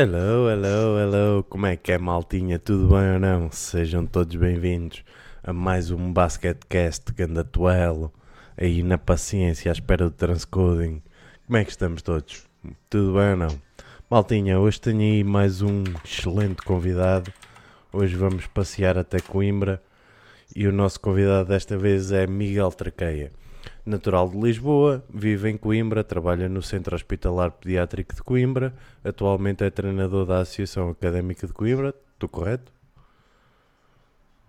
Hello, hello, hello, como é que é maltinha? Tudo bem ou não? Sejam todos bem-vindos a mais um Basketcast Gandatuelo aí na paciência à espera do transcoding. Como é que estamos todos? Tudo bem ou não? Maltinha, hoje tenho aí mais um excelente convidado. Hoje vamos passear até Coimbra e o nosso convidado desta vez é Miguel Traqueia. Natural de Lisboa, vive em Coimbra, trabalha no Centro Hospitalar Pediátrico de Coimbra, atualmente é treinador da Associação Académica de Coimbra. Estou correto?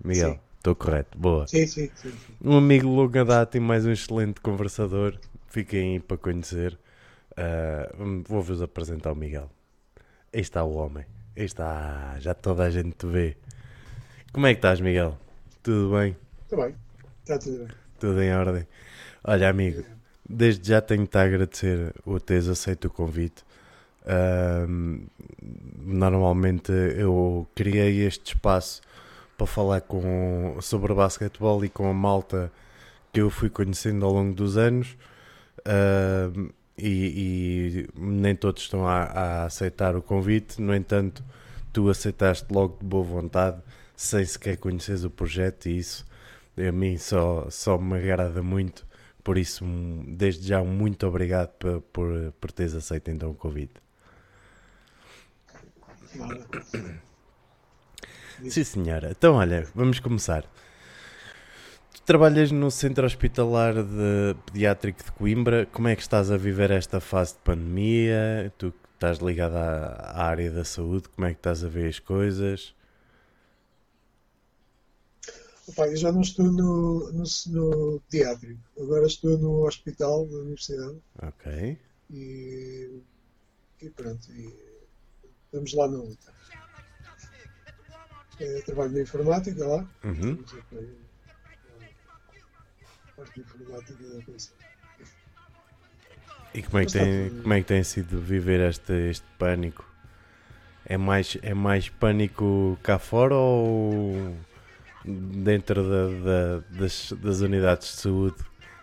Miguel, estou correto. Boa. Sim, sim, sim, sim. Um amigo de longa data e mais um excelente conversador. Fiquem aí para conhecer. Uh, Vou-vos apresentar o Miguel. Aí está o homem. Aí está. Já toda a gente te vê. Como é que estás, Miguel? Tudo bem? Está bem, está tudo bem. Tudo em ordem. Olha, amigo, desde já tenho-te a agradecer o teres aceito o convite. Ahm, normalmente eu criei este espaço para falar com, sobre basquetebol e com a malta que eu fui conhecendo ao longo dos anos. Ahm, e, e nem todos estão a, a aceitar o convite, no entanto, tu aceitaste logo de boa vontade, sem sequer conheceres o projeto, e isso a mim só, só me agrada muito. Por isso, desde já, muito obrigado por, por, por teres aceito então o convite. Nada. Sim, senhora. Então, olha, vamos começar. Tu trabalhas no Centro Hospitalar de Pediátrico de Coimbra. Como é que estás a viver esta fase de pandemia? Tu que estás ligado à, à área da saúde, como é que estás a ver as coisas? Opa, eu já não estou no, no, no pediátrico, agora estou no hospital da universidade Ok. e, e pronto, e estamos lá na luta. Eh, trabalho na informática lá, Uhum. a parte informática da coisa. E como é que tem, como é que tem sido viver este, este pânico? É mais, é mais pânico cá fora ou dentro da- da- das, das unidades de saúde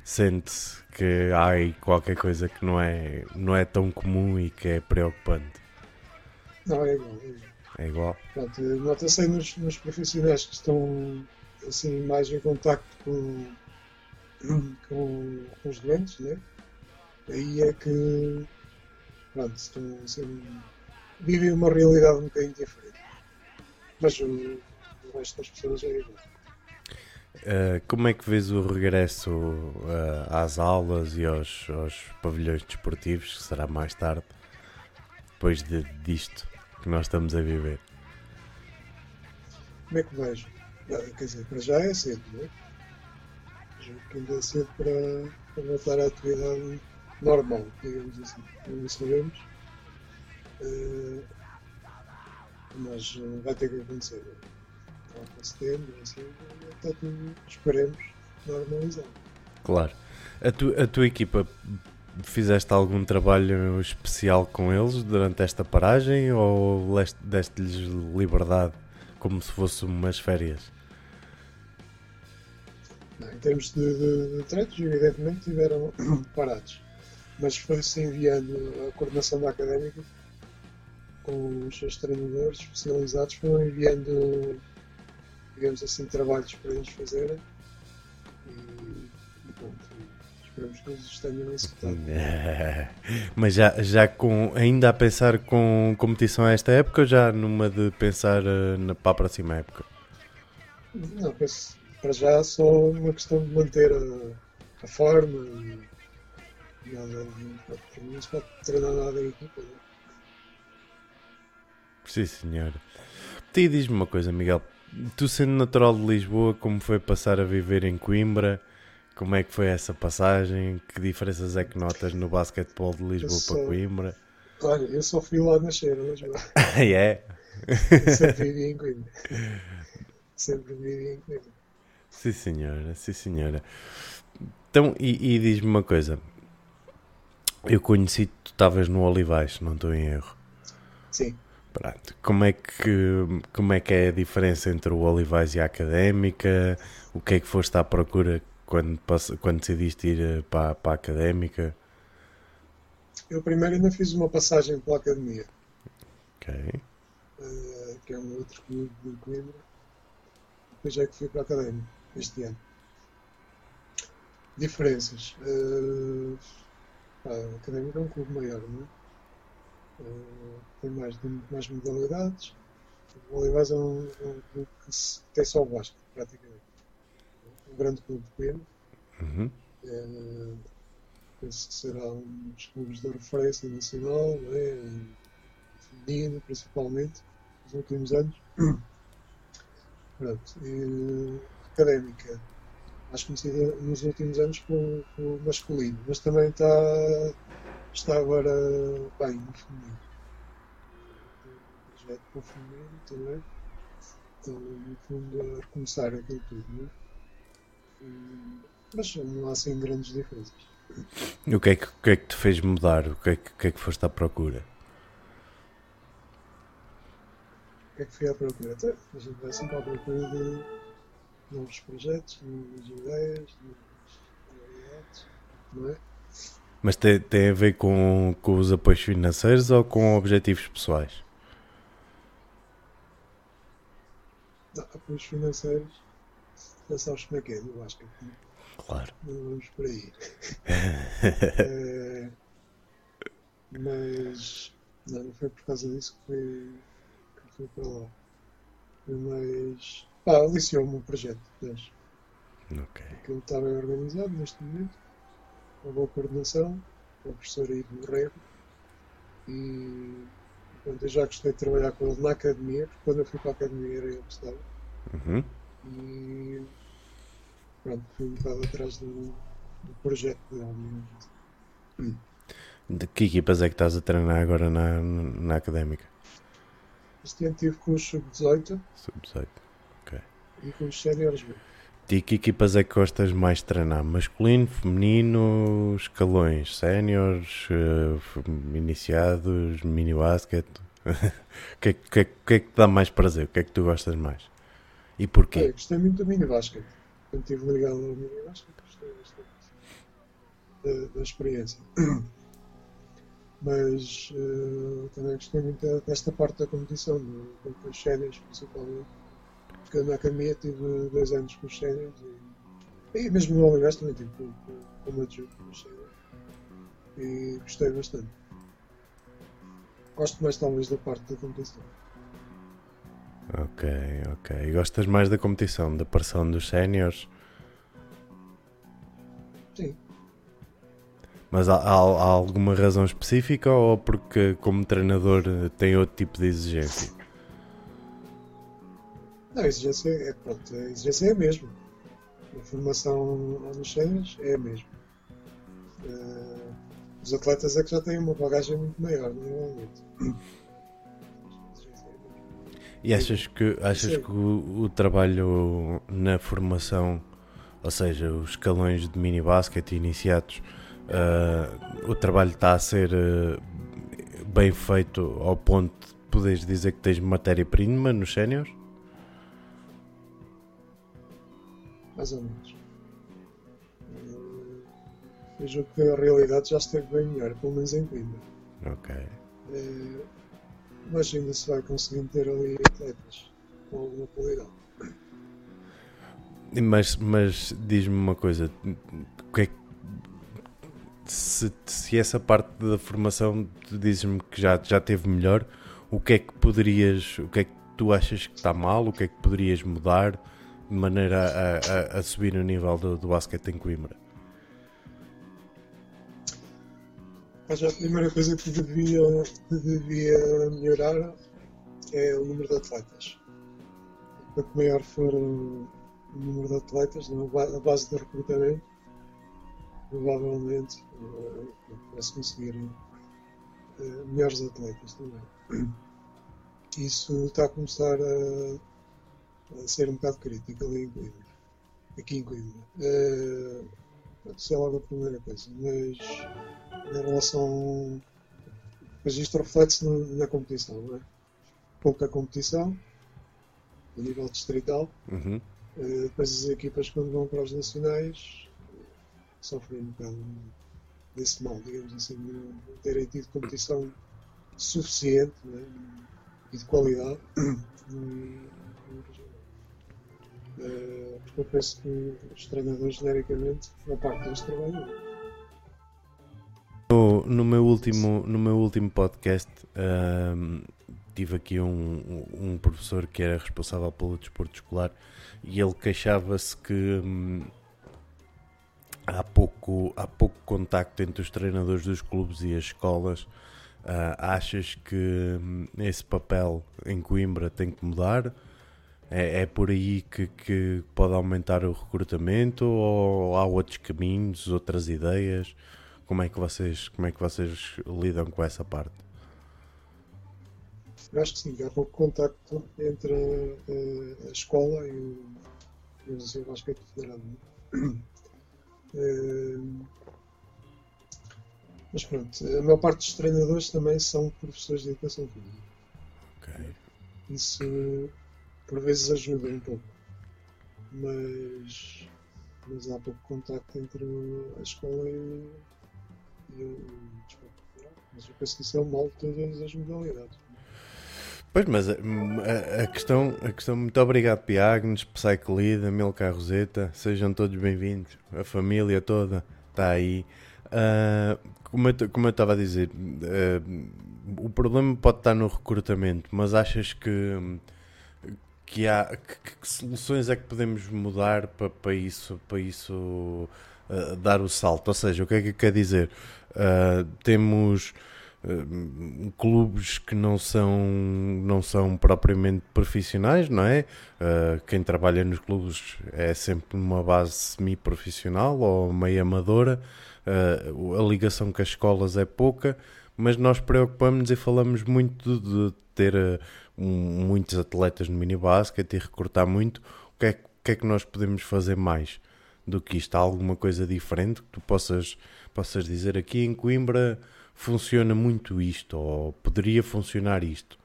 sente-se que há aí qualquer coisa que não é, não é tão comum e que é preocupante? Não, é igual. É igual. É igual? Nota-se aí nos, nos profissionais que estão assim, mais em contacto com, com, com os doentes, né? aí é que pronto, estão assim, vivem uma realidade um bocadinho diferente. Mas resto das pessoas é igual. Uh, como é que vês o regresso uh, às aulas e aos, aos pavilhões desportivos, que será mais tarde, depois de, disto que nós estamos a viver? Como é que vejo? Ah, Quer dizer, para já é cedo, não é? Que ainda é cedo para, para voltar à atividade normal, digamos assim. Não sabemos. Eh, mas vai ter que acontecer. Para setembro, assim, está tudo, esperemos, normalizado. Claro. A, tu- a tua equipa, fizeste algum trabalho especial com eles durante esta paragem ou deste-lhes liberdade como se fossem umas férias? Não, em termos de, de, de treinos, evidentemente, tiveram parados. Mas foi-se enviando a coordenação da académica com os seus treinadores especializados, foram enviando, digamos assim, trabalhos para eles fazerem. E, e pronto, esperamos que eles tenham executado. Mas já, já com, ainda a pensar com competição a esta época ou já numa de pensar eh, na, para a próxima época? Não, penso, para já só uma questão de manter a, a forma e nada, não, se pode treinar nada em equipa. não é? Sim, senhora. E diz-me uma coisa, Miguel. Tu sendo natural de Lisboa, como foi passar a viver em Coimbra? Como é que foi essa passagem? Que diferenças é que notas no basquetebol de Lisboa para Coimbra? Olha, eu só fui lá nascer, eu é? sempre vivi em Coimbra. Sempre vivi em Coimbra. Sim, senhora. Sim, senhora. Então, e, e diz-me uma coisa. Eu conheci que tu estavas no Olivais, se não estou em erro. Sim. Pronto. Como é que como é que é a diferença entre o Olivais e a Académica? O que é que foste à procura quando, quando decidiste ir eh, para, para a Académica? Eu primeiro ainda fiz uma passagem pela academia. Ok. uh, que é um outro clube de Coimbra. Depois é que fui para a Académica este ano. Diferenças. Uh, a Académica é um clube maior, não é? Uh, tem mais, mais modalidades. O Olivais é um, é um clube que se, tem só o basquete, praticamente. Um grande clube de Coimbra. Uhum. Uh, penso que será um dos clubes de referência nacional, né? feminino principalmente, nos últimos anos. Pronto. E, académica, mais conhecida nos últimos anos pelo, pelo masculino, mas também está, está agora bem no feminino. Um projeto para o feminino também. Então, no fundo, a começar aquilo tudo, né? mas não há assim grandes diferenças. E o que é que, o que, é que te fez mudar? O que é que, que é que foste à procura? O que é que fui à procura? Até, a gente vai sempre à procura de novos projetos, novas ideias, novas realidades, não é? Mas tem, tem a ver com, com os apoios financeiros ou com objetivos pessoais? Não, apoios financeiros, já sabes como é que é, eu acho que Claro. Não vamos por aí. é, mas não, não foi por causa disso que fui, que fui para lá. Foi mais. Pá, aliciou-me o projeto. Mas, Ok. Aquilo está bem organizado neste momento, uma boa coordenação, com o professor aí do Rego. E portanto, eu já gostei de trabalhar com ele na academia, porque quando eu fui para a academia era ele que estava. Uhum. E pronto, fui um bocado atrás do, do projeto dele. De que equipas é que estás a treinar agora na, na académica? Este ano tive com os sub-18 Sub-18. e com os séniores B. De que equipas é que gostas mais de treinar? Masculino, feminino, escalões, séniores, eh, iniciados, mini basket? O que, é, que, que é que te dá mais prazer? O que é que tu gostas mais? E porquê? gostei muito do mini basket. Quando estive ligado ao mini basket, gostei bastante da, da experiência. Mas eh, também gostei muito desta parte da competição, com os séniores principalmente. Porque na academia tive dois anos com os séniores e, e mesmo no Olivais também tive com, com, como adjunto com os séniores. E gostei bastante. Gosto mais talvez da parte da competição. Ok, ok. E gostas mais da competição, da pressão dos séniores? Sim, Mas há, há- há alguma razão específica ou porque como treinador tem outro tipo de exigência? Não, a exigência é, pronto, a exigência é a mesma. A formação nos séniores é a mesma. Eh, os atletas é que já têm uma bagagem muito maior, normalmente. A é a. E achas que, achas que o, o trabalho na formação, ou seja, os escalões de mini basquete iniciados, ah, o trabalho está a ser ah, bem feito ao ponto de poderes dizer que tens matéria-prima nos séniores? Mais ou menos. Eh, Eu julgo que a realidade já esteve bem melhor, pelo menos em Coimbra. Ok. Eh, Mas ainda se vai conseguindo ter ali atletas com alguma qualidade. Mas, mas diz-me uma coisa, que é que- se, se essa parte da formação dizes-me que já, já teve melhor, o que é que poderias, o que é que tu achas que está mal, o que é que poderias mudar de maneira a, a, a subir o nível do, do basquete em Coimbra? A primeira coisa que devia, devia melhorar é o número de atletas. Quanto maior for o número de atletas, a base de recrutamento, provavelmente eh, vai-se conseguir eh, melhores atletas também. Isso está a começar a ser um bocado crítico ali em Coimbra. Aqui em Coimbra. Eh, isso é logo a primeira coisa. Mas em relação. Mas isto reflete-se no- na competição, não é? Pouca competição, a nível distrital. Uhum. Eh, Depois as equipas, quando vão para os nacionais, sofrem um bocado desse mal, digamos assim, de não terem tido competição suficiente, é? e de qualidade. porque eu penso que os treinadores, genericamente, uma parte deles trabalham. No, no, meu último, no meu último podcast, tive aqui um, um professor que era responsável pelo desporto escolar e ele queixava-se que hum, há, pouco, há pouco contacto entre os treinadores dos clubes e as escolas. Uh, achas que hum, esse papel em Coimbra tem que mudar? É, é por aí que, que, pode aumentar o recrutamento ou há outros caminhos, outras ideias? Como é que vocês, como é que vocês lidam com essa parte? Acho que sim, há pouco contacto entre a, a escola e o, e o basquete federado. É, mas pronto, a maior parte dos treinadores também são professores de educação física. Okay. Isso por vezes ajuda um pouco. Mas, mas há pouco contacto entre a escola e, e o desporto. Mas eu penso que isso é o mal de todas as modalidades. Pois, mas a, a, questão, a questão, muito obrigado, Piagnes, Psycholida, Milka Roseta, sejam todos bem-vindos, a família toda está aí. Uh, como, eu, como eu estava a dizer, uh, o problema pode estar no recrutamento, mas achas que, que há que, que soluções é que podemos mudar para, para isso, para isso uh, dar o salto? Ou seja, o que é que quer dizer? temos uh, clubes que não são, não são propriamente profissionais, não é? Uh, quem trabalha nos clubes é sempre numa base semi-profissional ou meio amadora, uh, a ligação com as escolas é pouca, mas nós preocupamos e falamos muito de ter um, muitos atletas no mini-basket e recrutar muito. O que, é, o que é que nós podemos fazer mais? do que isto? Há alguma coisa diferente que tu possas, possas dizer aqui em Coimbra? funciona muito isto, ou poderia funcionar isto?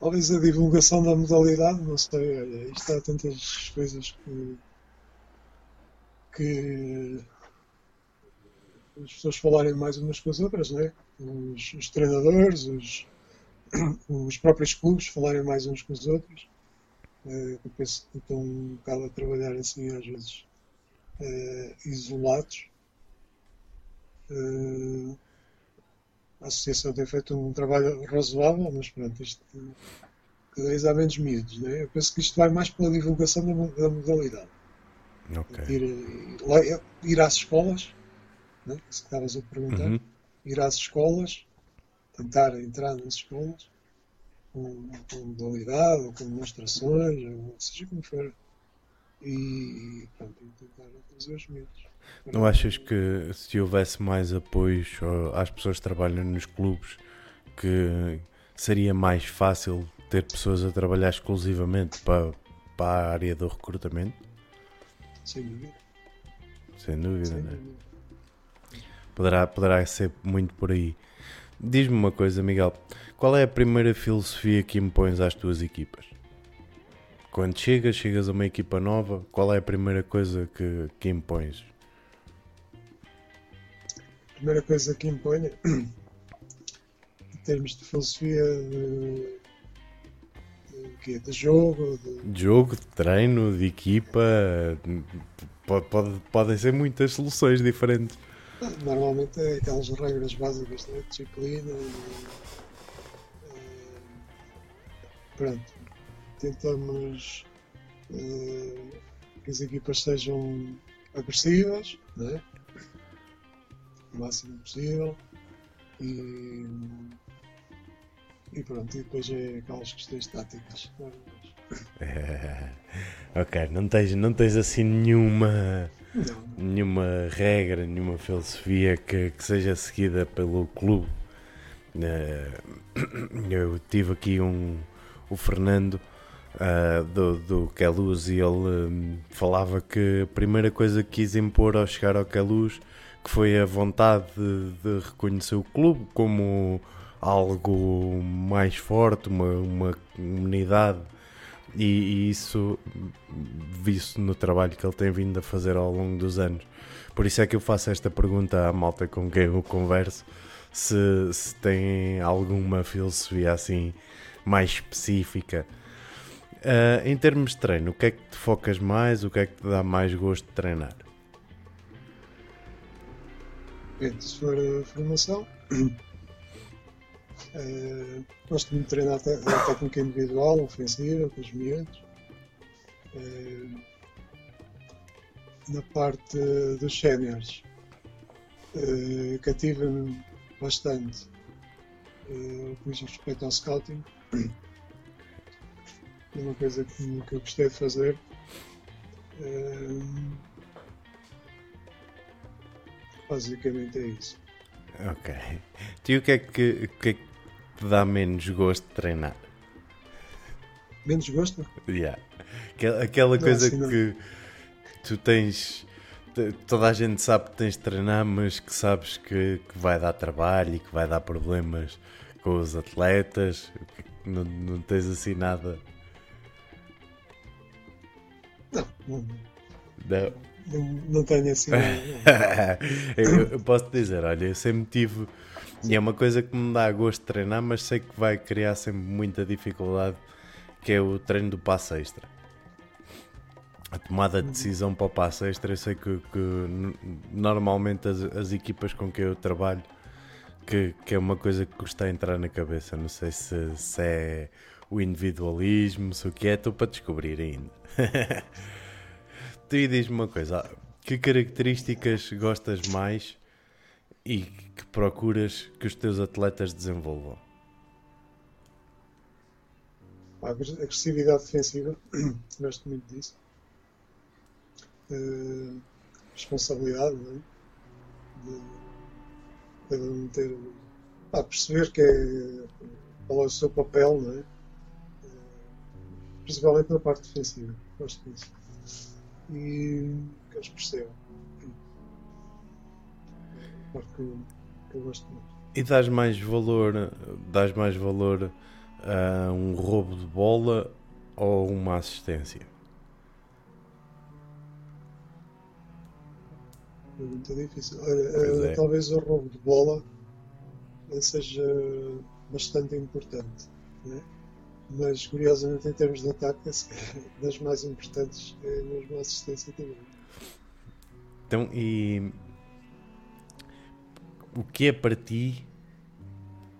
Talvez a divulgação da modalidade, não sei, olha, isto há tantas coisas que, que as pessoas falarem mais umas com as outras, né? Os, os treinadores, os, os próprios clubes falarem mais uns com os outros. Eh, eu penso que estão um bocado a trabalhar assim às vezes uh, isolados. Uh, a associação tem feito um trabalho razoável, mas pronto, isto cada vez há menos miúdos. Né? Eu penso que isto vai mais pela divulgação da, da modalidade. Okay. Ir, ir, ir, às escolas, né? se estavas a perguntar, uhum. Ir às escolas, tentar entrar nas escolas com, com modalidade ou com demonstrações, ou seja como for e pronto, tentar trazer os medos. Não achas que se houvesse mais apoio às pessoas que trabalham nos clubes que seria mais fácil ter pessoas a trabalhar exclusivamente para, para a área do recrutamento? Sem dúvida. Sem dúvida, Sem né? Poderá, poderá ser muito por aí. Diz-me uma coisa, Miguel. Qual é a primeira filosofia que impões às tuas equipas? Quando chegas, chegas a uma equipa nova, qual é a primeira coisa que, que impões? A primeira coisa que imponho, em termos de filosofia de, de, de jogo, de... de... jogo, de treino, de equipa, pode, pode, podem ser muitas soluções diferentes. Normalmente é aquelas regras básicas da disciplina. E, pronto tentamos uh, que as equipas sejam agressivas, né? o máximo possível. E, e pronto, e depois é aquelas questões táticas. É, ok, não tens, não tens assim nenhuma. Nenhuma regra, nenhuma filosofia que, que seja seguida pelo clube. Uh, eu tive aqui um, o Fernando uh, do, do Queluz e ele um, falava que a primeira coisa que quis impor ao chegar ao Queluz que foi a vontade de, de reconhecer o clube como algo mais forte, uma, uma comunidade e, e isso visto no trabalho que ele tem vindo a fazer ao longo dos anos. Por isso é que eu faço esta pergunta à malta com quem eu converso, se, se têm alguma filosofia assim mais específica. Uh, em termos de treino, o que é que te focas mais? O que é que te dá mais gosto de treinar? Se for formação, uh, gosto de treinar a técnica individual, ofensiva, com os miúdos. Uh, na parte dos séniores, uh, cativa-me bastante uh, com respeito ao scouting. É uma coisa que, que eu gostei de fazer. Basicamente é isso. Ok. E o que é que, que, é que te dá menos gosto de treinar? Menos gosto? Yeah. Aquela, aquela coisa assim, que tu tens toda a gente sabe que tens de treinar, mas que sabes que, que vai dar trabalho e que vai dar problemas com os atletas. Não, não tens assim nada. Não, não. Não, não, não tenho assim. eu, eu posso dizer, olha, eu sempre tive. E é uma coisa que me dá gosto de treinar, mas sei que vai criar sempre muita dificuldade, que é o treino do passo extra a tomada de decisão para o passo extra, eu sei que, que normalmente as, as, equipas com que eu trabalho, que, que, é uma coisa que custa entrar na cabeça. Não sei se, se é o individualismo, se o que é, estou para descobrir ainda. tu diz-me uma coisa: que características gostas mais e que procuras que os teus atletas desenvolvam? A agressividade defensiva, gosto muito disso uh, responsabilidade é? de, de ter a perceber que é, qual é o seu papel, é? Uh, principalmente na parte defensiva, gosto disso. E que eles percebam. Porque que eu gosto muito. E dás mais valor, dás mais valor a um roubo de bola ou uma assistência? Muito difícil. Olha, é. talvez o roubo de bola seja bastante importante. Né? Mas curiosamente em termos de ataque é das mais importantes é mesmo a assistência também. Então e o que é para ti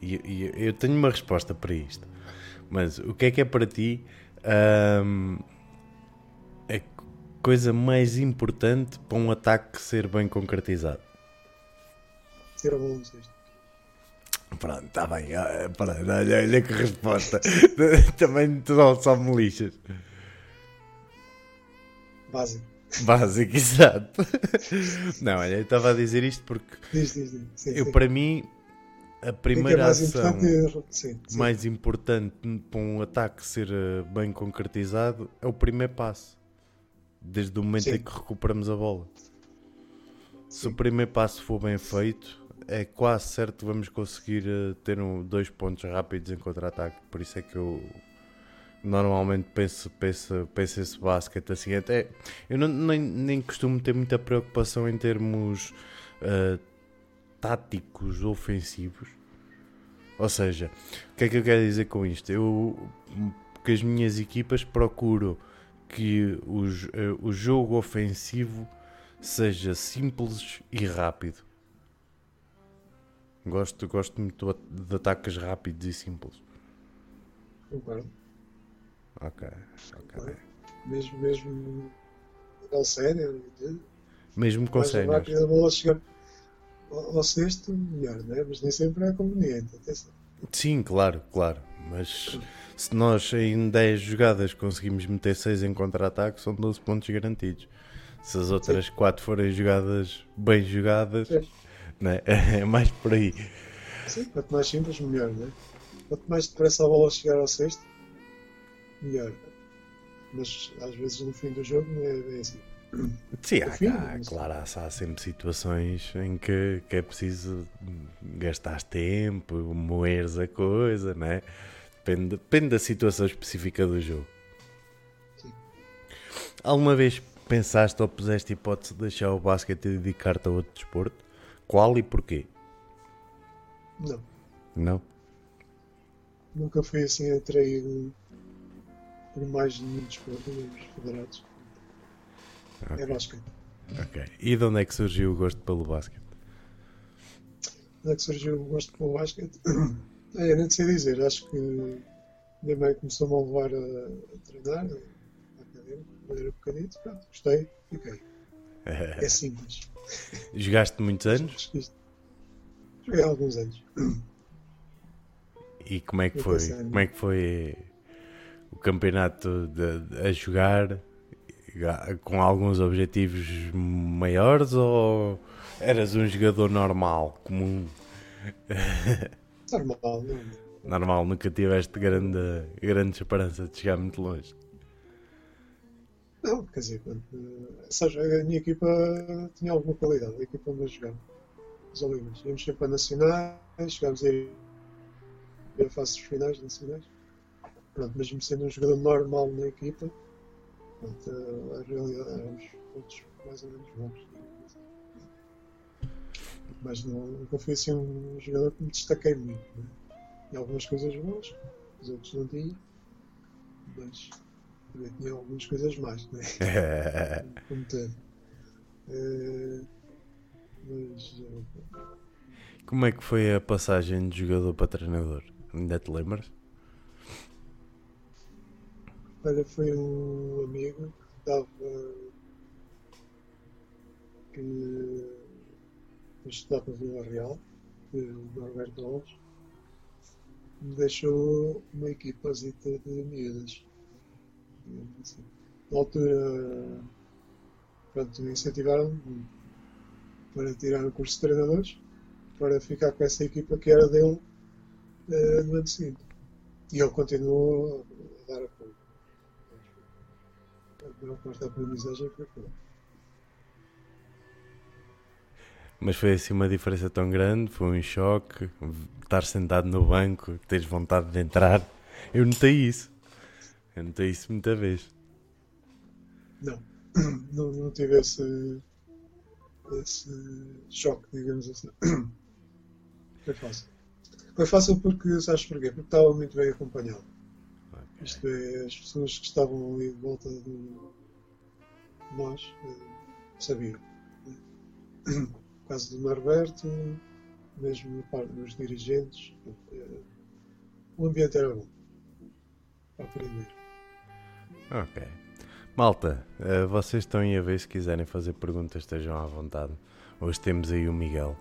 e, e, eu tenho uma resposta para isto, mas o que é que é para ti hum, coisa mais importante para um ataque ser bem concretizado? Ser a bola Pronto, está bem. Ah, pronto, olha, olha que resposta. Também só, só me lixas. Básico. Básico, exato. Não, olha, eu estava a dizer isto porque diz, diz, diz. Sim, eu, sim. para mim, a primeira é mais ação importante, sim, mais importante para um ataque ser eh, bem concretizado é o primeiro passo desde o momento em que recuperamos a bola. Se o primeiro passo for bem feito, é quase certo que vamos conseguir uh, ter um, dois pontos rápidos em contra-ataque. Por isso é que eu normalmente penso, penso, penso esse basquete assim. Até eu não, nem, nem costumo ter muita preocupação em termos uh, táticos ofensivos. Ou seja, o que é que eu quero dizer com isto? Eu, porque as minhas equipas procuro que o, uh, o jogo ofensivo seja simples e rápido. Gosto, gosto muito de ataques rápidos e simples. Concordo. Ok, ok. Mesmo, mesmo ao sério, mesmo com sério. rápido a bola chegar ao sexto, melhor, né? mas nem sempre é conveniente. Atenção. Sim, claro, claro. Mas se nós em 10 jogadas conseguimos meter 6 em contra-ataque, são 12 pontos garantidos. Se as outras 4 forem jogadas bem jogadas, né? é mais por aí. Sim, quanto mais simples, melhor, né? Quanto mais depressa a bola chegar ao sexto, melhor. Mas às vezes no fim do jogo não é bem assim. Sim, há, fim, há, claro, há, há, sempre situações em que, que é preciso gastar tempo, moeres a coisa, né? Depende, depende da situação específica do jogo. Sim. Alguma vez pensaste ou puseste hipótese de deixar o basquete e dedicar-te a outro desporto? Qual e porquê? Não. Não? Nunca fui assim atraído por mais de digamos, federados. Ok. É basquete. ok. E de onde é que surgiu o gosto pelo basquete? Onde é que surgiu o gosto pelo basquete? É, eu nem sei dizer, acho que minha mãe começou-me a levar a, a treinar, a academia, quando era pequenito, pronto, gostei, fiquei. É simples. Jogaste muitos anos? Joguei há alguns anos. E como é que foi? Como é que foi o campeonato de- de- a jogar ga- com alguns objetivos maiores ou eras um jogador normal, comum? Normal, não. Normal, nunca tiveste grande, grande esperança de chegar muito longe. Não, quer dizer, quando, sabes, a minha equipa tinha alguma qualidade, a equipa onde eu jogava. Os Olivas. Íamos sempre a nacionais, chegámos a ir a fases finais nacionais. Pronto, mesmo sendo um jogador normal na equipa, pronto, a realidade éramos todos mais ou menos bons. Mas não, nunca fui assim um jogador que me destaquei muito. Né? Tinha algumas coisas boas, os outros não tinham, mas também tinha algumas coisas mais. Né? como todo. Eh, mas eh, Como é que foi a passagem de jogador para treinador? Ainda te lembras? Olha, foi um amigo que estava que foi estudar para Vila Real, o Norberto Alves, me deixou uma equipazita de miúdas. Na altura, pronto, incentivaram-me para tirar o curso de treinadores, para ficar com essa equipa que era dele eh, no ano seguinte. E ele continuou. A maior parte da aprendizagem foi ele. Mas foi assim uma diferença tão grande, foi um choque, estar sentado no banco, teres vontade de entrar. Eu notei isso. Eu notei isso muita vez. Não, não, não tive esse, esse choque, digamos assim. Foi fácil. Foi fácil porque, sabes porquê? Porque estava muito bem acompanhado. Isto é, as pessoas que estavam ali de volta de nós eh, sabiam. né? O caso do Norberto, mesmo na parte dos dirigentes, eh, o ambiente era bom para aprender. Ok. Malta, eh, vocês estão aí a ver se quiserem fazer perguntas, estejam à vontade. Hoje temos aí o Miguel.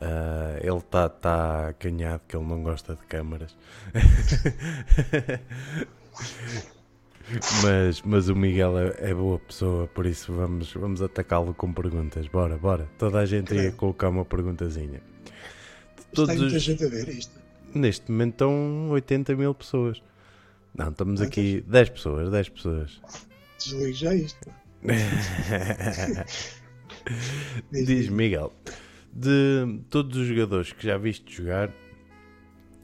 Ah, ele está tá acanhado que ele não gosta de câmaras. mas, mas o Miguel é, é boa pessoa, por isso vamos, vamos atacá-lo com perguntas. Bora, bora. Toda a gente aí a colocar uma perguntazinha. Está todos aí muita os- gente a ver isto. Neste momento estão 80 mil pessoas. Não, estamos Quantas? aqui 10 pessoas, 10 pessoas. Desligue já isto. Diz Miguel, de todos os jogadores que já viste jogar,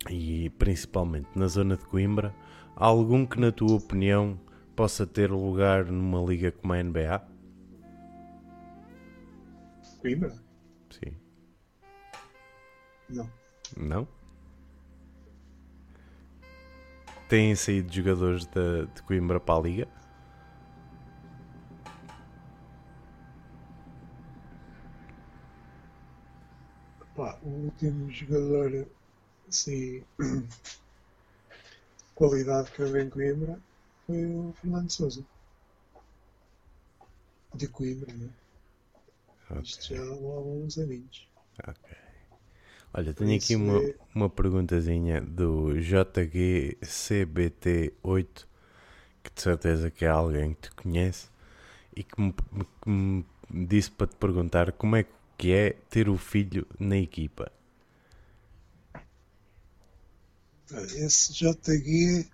e principalmente na zona de Coimbra, há algum que na tua opinião possa ter lugar numa liga como a NBA? Coimbra? Sim. Não. Não? Têm saído jogadores de, de Coimbra para a liga? Pá, o último jogador assim qualidade que eu vi em Coimbra foi o Fernando Souza. De Coimbra, né? Isto já há alguns aninhos. Ok. Olha, tenho aqui uma, é- uma perguntazinha do JGCBT8, que de certeza que é alguém que te conhece, e que me, que me disse para te perguntar como é que é ter o filho na equipa. Esse JG.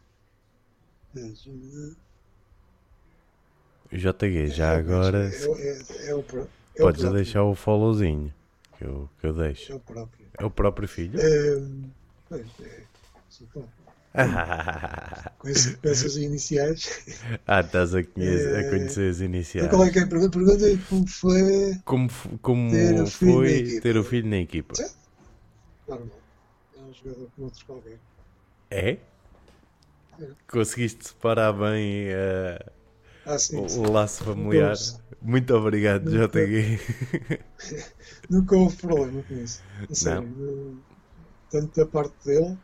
JG, já agora É, o- é, é o, pró- é podes o deixar o followzinho que eu, que eu É deixo. o próprio. É o próprio filho? É, pois, é, próprio. Com, esse- com essas iniciais. ah, estás a, conhecer, a É. conhecer as iniciais. Então, qual é que é a pergunta? Pergunta é como foi Como, como Ter o filho na foi equipa. ter o filho na equipa? normal. jogador com outro qualquer. É? É. Conseguiste separar bem uh, Ah, sim, o, sim. o laço familiar. Muito obrigado, Nunca- JG. Nunca houve problema com isso. Sério. não- tanto da parte dele,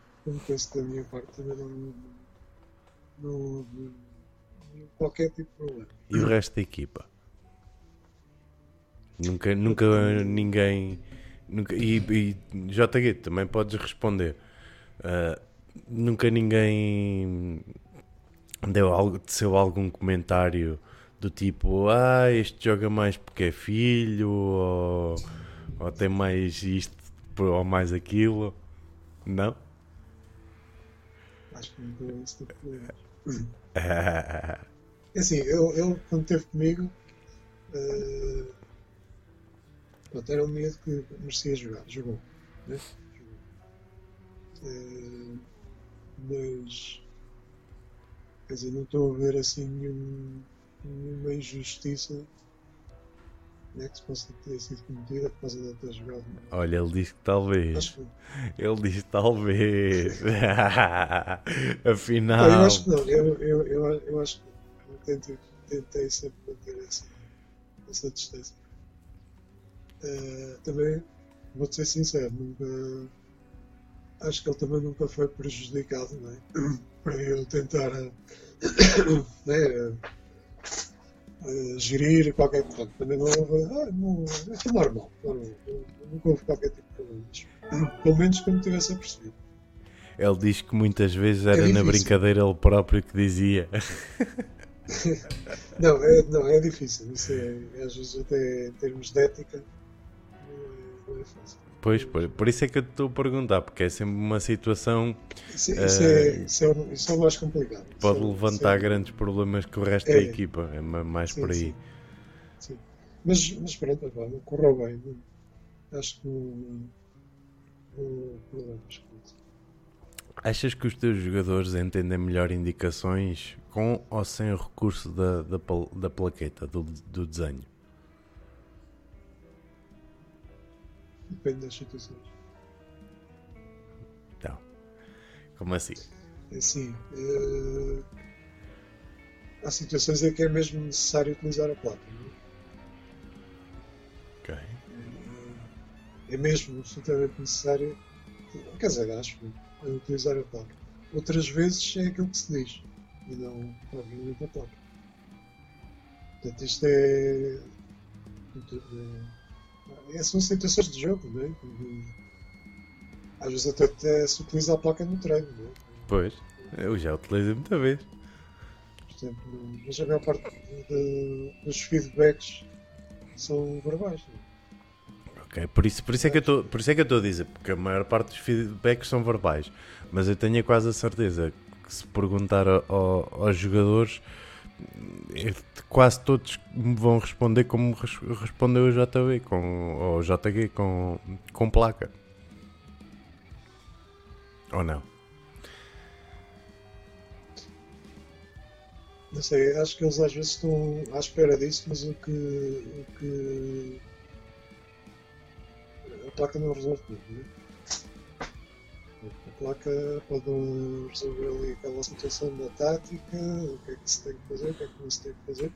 penso da minha parte, também não. não, não- qualquer tipo de problema. E o resto da equipa? Nunca, nunca ninguém. Nunca, e, e JG, também podes responder. Ah, nunca ninguém deu algo, teceu algum comentário do tipo: Ah, este joga mais porque é filho, ou, ou tem mais isto ou mais aquilo. Não? Acho que esse tipo de. É assim, ele, quando esteve comigo, eh, pronto, era um miúdo que merecia jogar, jogou. Né? Jogou. Eh, mas, quer dizer, não estou a ver assim nenhum, nenhuma injustiça né, que se possa ter sido cometida por causa de ter jogado. Olha, ele diz que talvez. Que, Ele diz talvez. Não, Afinal. eu acho que não, eu, eu, eu, eu acho que eu tentei, tentei sempre manter essa, essa distância. Eh, também, vou-te ser sincero, nunca, acho que ele também nunca foi prejudicado, não é? Para eu tentar né, eh, gerir qualquer coisa. Também não houve, ah, não, é normal, normal. Nunca houve qualquer tipo de problemas. Pelo menos que eu me tivesse apercebido. Ele diz que muitas vezes era É na brincadeira ele próprio que dizia. Não, é, não, é difícil. Isso é, às vezes, até em termos de ética, não é, não é fácil. Pois, por, por isso é que eu te estou a perguntar, porque é sempre uma situação Isso, isso é, isso, é, isso é mais complicado. Isso pode é- levantar isso é- grandes problemas com o resto É. da equipa. É ma- mais Sim, por aí. sim. Sim. Mas, mas pronto, pá, correu bem. Não- Acho que não, não problemas isso. Achas que os teus jogadores entendem melhor indicações com ou sem o recurso da, da, da plaqueta, do, do desenho? Depende das situações. Então, como assim? É Assim, eh, há situações em que é mesmo necessário utilizar a placa. não é? Ok. é mesmo absolutamente necessário, quer dizer, acho, é utilizar a placa. Outras vezes é aquilo que se diz e não, obviamente, a placa. Portanto, isto é. É, é são situações de jogo, não é? Que, Às vezes até, até se utiliza a placa no treino, não é? Pois, eu já utilizei muita vez. Por exemplo, no- mas a maior parte de- dos feedbacks são verbais. Não é? Ok, por isso, por isso é que eu estou, é estou a dizer, porque a maior parte dos feedbacks são verbais, mas eu tenho quase a certeza que se perguntar a- aos jogadores, quase todos vão responder como res- respondeu o JB com ou o JG com, com placa. Ou não? Não sei, acho que eles às vezes estão à espera disso, mas o que, o que a placa não resolve tudo. Né? Placa pode resolver ali aquela situação da tática, o que é que se tem que fazer, o que é que não se tem que fazer.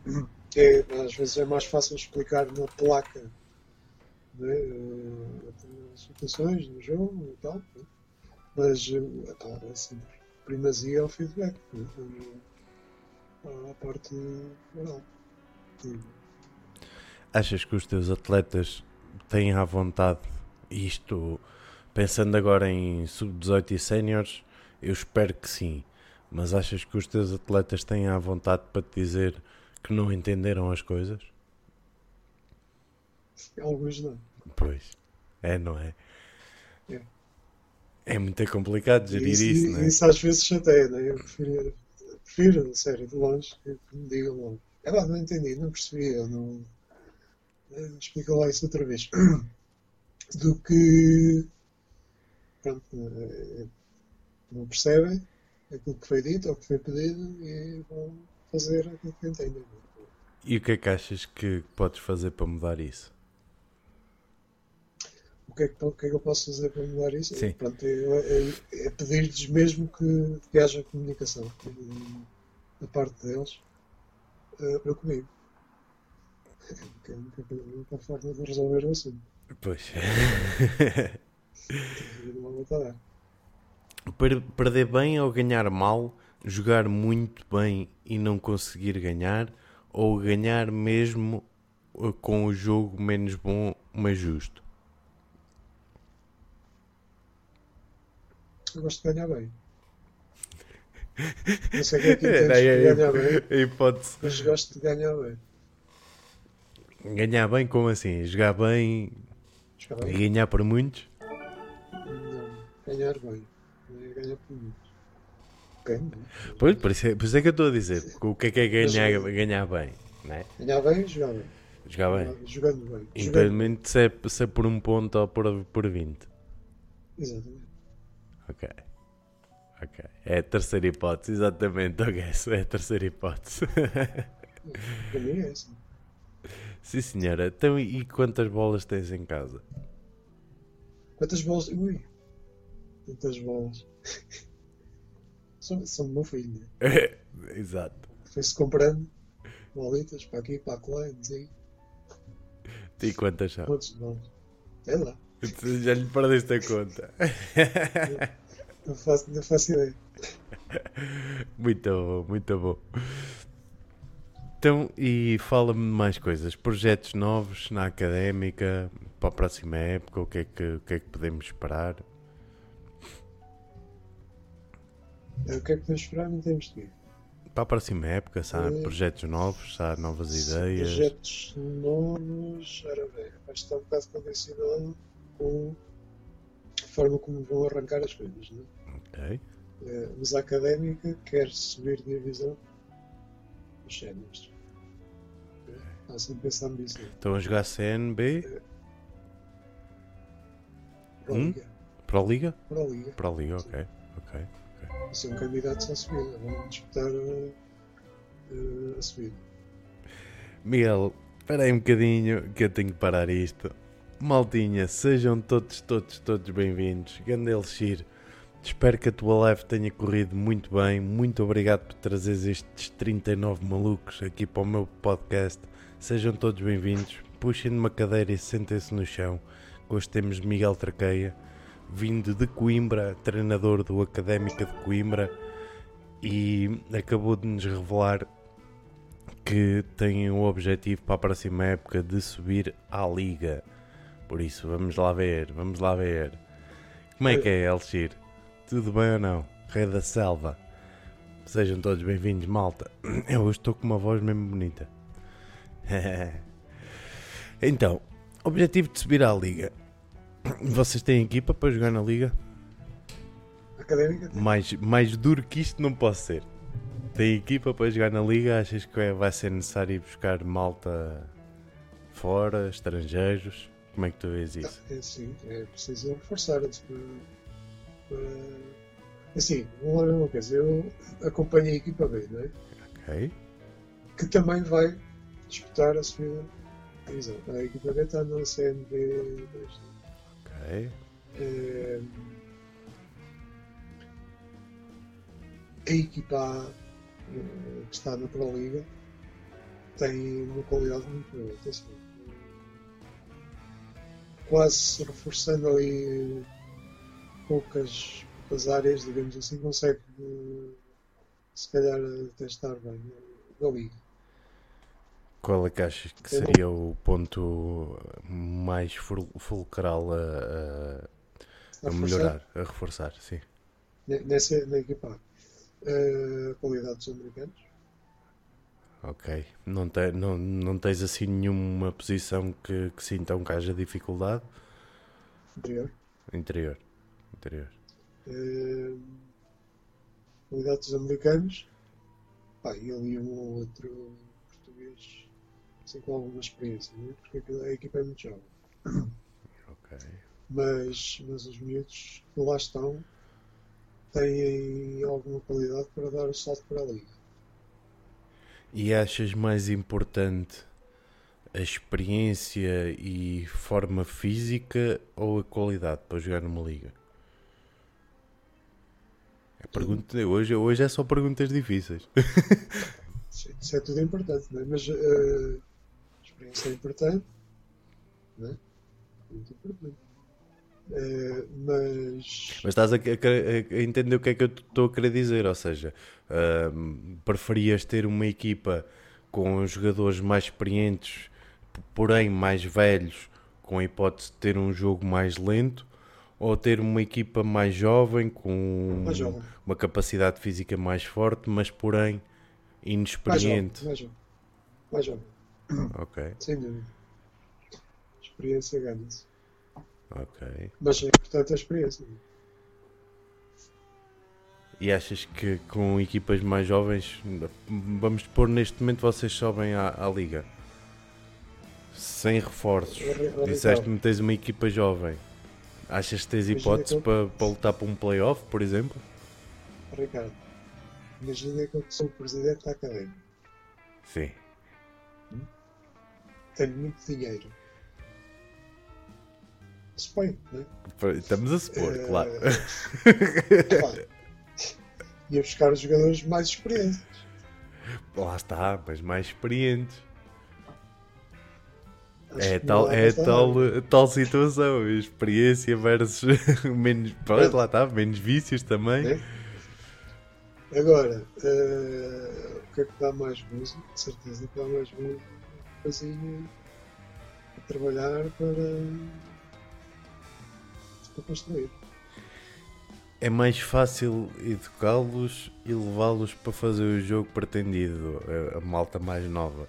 Que é, às vezes é mais fácil explicar na placa né? eh, as situações no jogo e tal. né? Mas eh, pá, é sempre primazia ao feedback. né? à parte oral. Achas que os teus atletas têm à vontade isto, pensando agora em sub-18 e séniores, eu espero que sim. Mas achas que os teus atletas têm à vontade para te dizer que não entenderam as coisas? Alguns não. Pois, é, não é? É. É muito complicado gerir isso, isso, não é? isso às vezes chateia, né? Eu prefiro, prefiro, sério, de longe, que me digam logo. É lá, não entendi, não percebi, eu não. eh, Explica lá isso outra vez. Do que. Pronto, eh, não percebem aquilo que foi dito ou que foi pedido e vão fazer aquilo que entendem. E o que é que achas que podes fazer para mudar isso? O que, é que, o que é que eu posso fazer para mudar isso? Sim. Pronto, é, é- é pedir-lhes mesmo que, que haja comunicação da parte deles eh, para comigo. Que é a única forma de resolver o assunto. Pois. E. Per- Perder bem ou ganhar mal, jogar muito bem e não conseguir ganhar, ou ganhar mesmo uh, com o jogo menos bom, mas justo. Eu gosto de ganhar bem. Não sei o que é que entendes por ganhar bem, hipótese. mas gosto de ganhar bem. Ganhar bem, como assim? Jogar bem Jogar e bem? ganhar por muitos? Ganhar bem. Não ganhar por muito. Ganho, não é? Pois, por isso, é, por isso é que eu estou a dizer. O que é que é ganhar, Mas- ganhar bem? Não é? Ganhar bem e jogar bem. Jogar bem. Jogando bem. Jogando Independentemente se é, se é por um ponto ou por, por 20. Exatamente. Ok. Ok. É a terceira hipótese, exatamente. Ok, é a terceira hipótese. Para mim é assim. Sim, senhora. Então, e quantas bolas tens em casa? Quantas bolas? Ui! Quantas bolas? são, são do meu filho, né? Exato. Foi-se comprando bolitas para aqui, para lá, e dizer E quantas são? quantos de bolas. É lá. Já lhe perdeste a conta. Não faço, não faço ideia. Muito bom, muito bom. Então, e fala-me de mais coisas. Projetos novos na académica para a próxima época? O que é que, o que, é que podemos esperar? O que é que podemos esperar? Não temos de? Para a próxima época, se há Eh, projetos novos, se há novas ideias. Projetos novos. Ora bem, vai estar um bocado condicionado com a forma como vão arrancar as coisas, né? Ok. Eh, mas a académica quer subir de divisão os séniores. Está sempre pensando nisso. né? Estão a jogar CNB Para a Hum? Liga. para a Liga? A Liga. A Liga, ok. ok. São candidatos à subida. Vão disputar eh, eh, a subida. Miguel, espera aí um bocadinho que eu tenho que parar isto. Maltinha, sejam todos, todos, todos bem-vindos. Ganda Elixir, espero que a tua live tenha corrido muito bem. Muito obrigado por trazeres estes 39 malucos aqui para o meu podcast. Sejam todos bem-vindos. Puxem numa cadeira e sentem-se no chão. Hoje temos Miguel Traqueia, vindo de Coimbra, treinador do Académica de Coimbra, e acabou de nos revelar que tem o objetivo para a próxima época de subir à Liga. Por isso, vamos lá ver, vamos lá ver. Como é que é, Elxir? Tudo bem ou não? Rei da Selva. Sejam todos bem-vindos, malta. Eu hoje estou com uma voz mesmo bonita. então, objetivo de subir à Liga. Vocês têm equipa para jogar na Liga? Académica tem. Mais, mais duro que isto não posso ser. Tem equipa para jogar na liga? Achas que é- vai ser necessário ir buscar malta fora, estrangeiros? Como é que tu vês isso? É, sim, é preciso reforçar antes para, para... Assim, lá ver uma coisa. Eu acompanho a equipa B, não é? Ok, que também vai disputar a subida divisão. A equipa B está na CNB 2. É, a equipa eh, que está na Pro Liga tem uma qualidade muito boa. atenção. Quase se reforçando ali poucas, poucas áreas, digamos assim, consegue eh, se calhar até estar bem na Liga. Qual é que achas que seria o ponto mais ful- fulcral a, a- a reforçar melhorar, a reforçar? Sim. ne- Nessa, na equipa A. Eh, qualidade dos americanos. Ok. Não, te, não, não tens assim nenhuma posição que, que sintam que haja dificuldade? Interior. Interior. Interior. Eh, qualidade dos americanos. Pá, e ali um ou outro português assim, com alguma experiência, né? porque a equipa é muito jovem. Ok. Mas, mas os miúdos que lá estão têm alguma qualidade para dar o salto para a liga. E achas mais importante a experiência e forma física ou a qualidade para jogar numa liga? É pergunta, hoje, hoje é só perguntas difíceis. Isso é tudo importante, não é? mas uh, a experiência é importante, não é? Muito importante. Uh, mas... mas estás a, a, a, entender o que é que eu estou a querer dizer, ou seja, uh, preferias ter uma equipa com jogadores mais experientes, porém mais velhos, com a hipótese de ter um jogo mais lento, ou ter uma equipa mais jovem, com mais jovem. uma capacidade física mais forte, mas porém inexperiente? Mais jovem. Mais jovem. Mais jovem. Ok. Sem dúvida. Experiência ganha-se. Ok. Mas é importante a experiência. E achas que com equipas mais jovens, vamos pôr neste momento vocês sobem à, à liga? Sem reforços. Disseste-me que tens uma equipa jovem. Achas que tens hipóteses para, para lutar para um playoff, por exemplo? Ricardo, imagina que eu sou o presidente da academia. Sim. Hum? Tenho muito dinheiro. Suponho, não é? Estamos a supor, uh, claro. claro. Ia buscar os jogadores mais experientes. Lá está, mas mais experientes. É tal, é tal, tal situação, experiência versus menos, pronto, lá está, menos vícios também. É? Agora, uh, o que é que dá mais gozo? De certeza que dá mais gozo assim, a trabalhar para, para construir. É mais fácil educá-los e levá-los para fazer o jogo pretendido, a malta mais nova.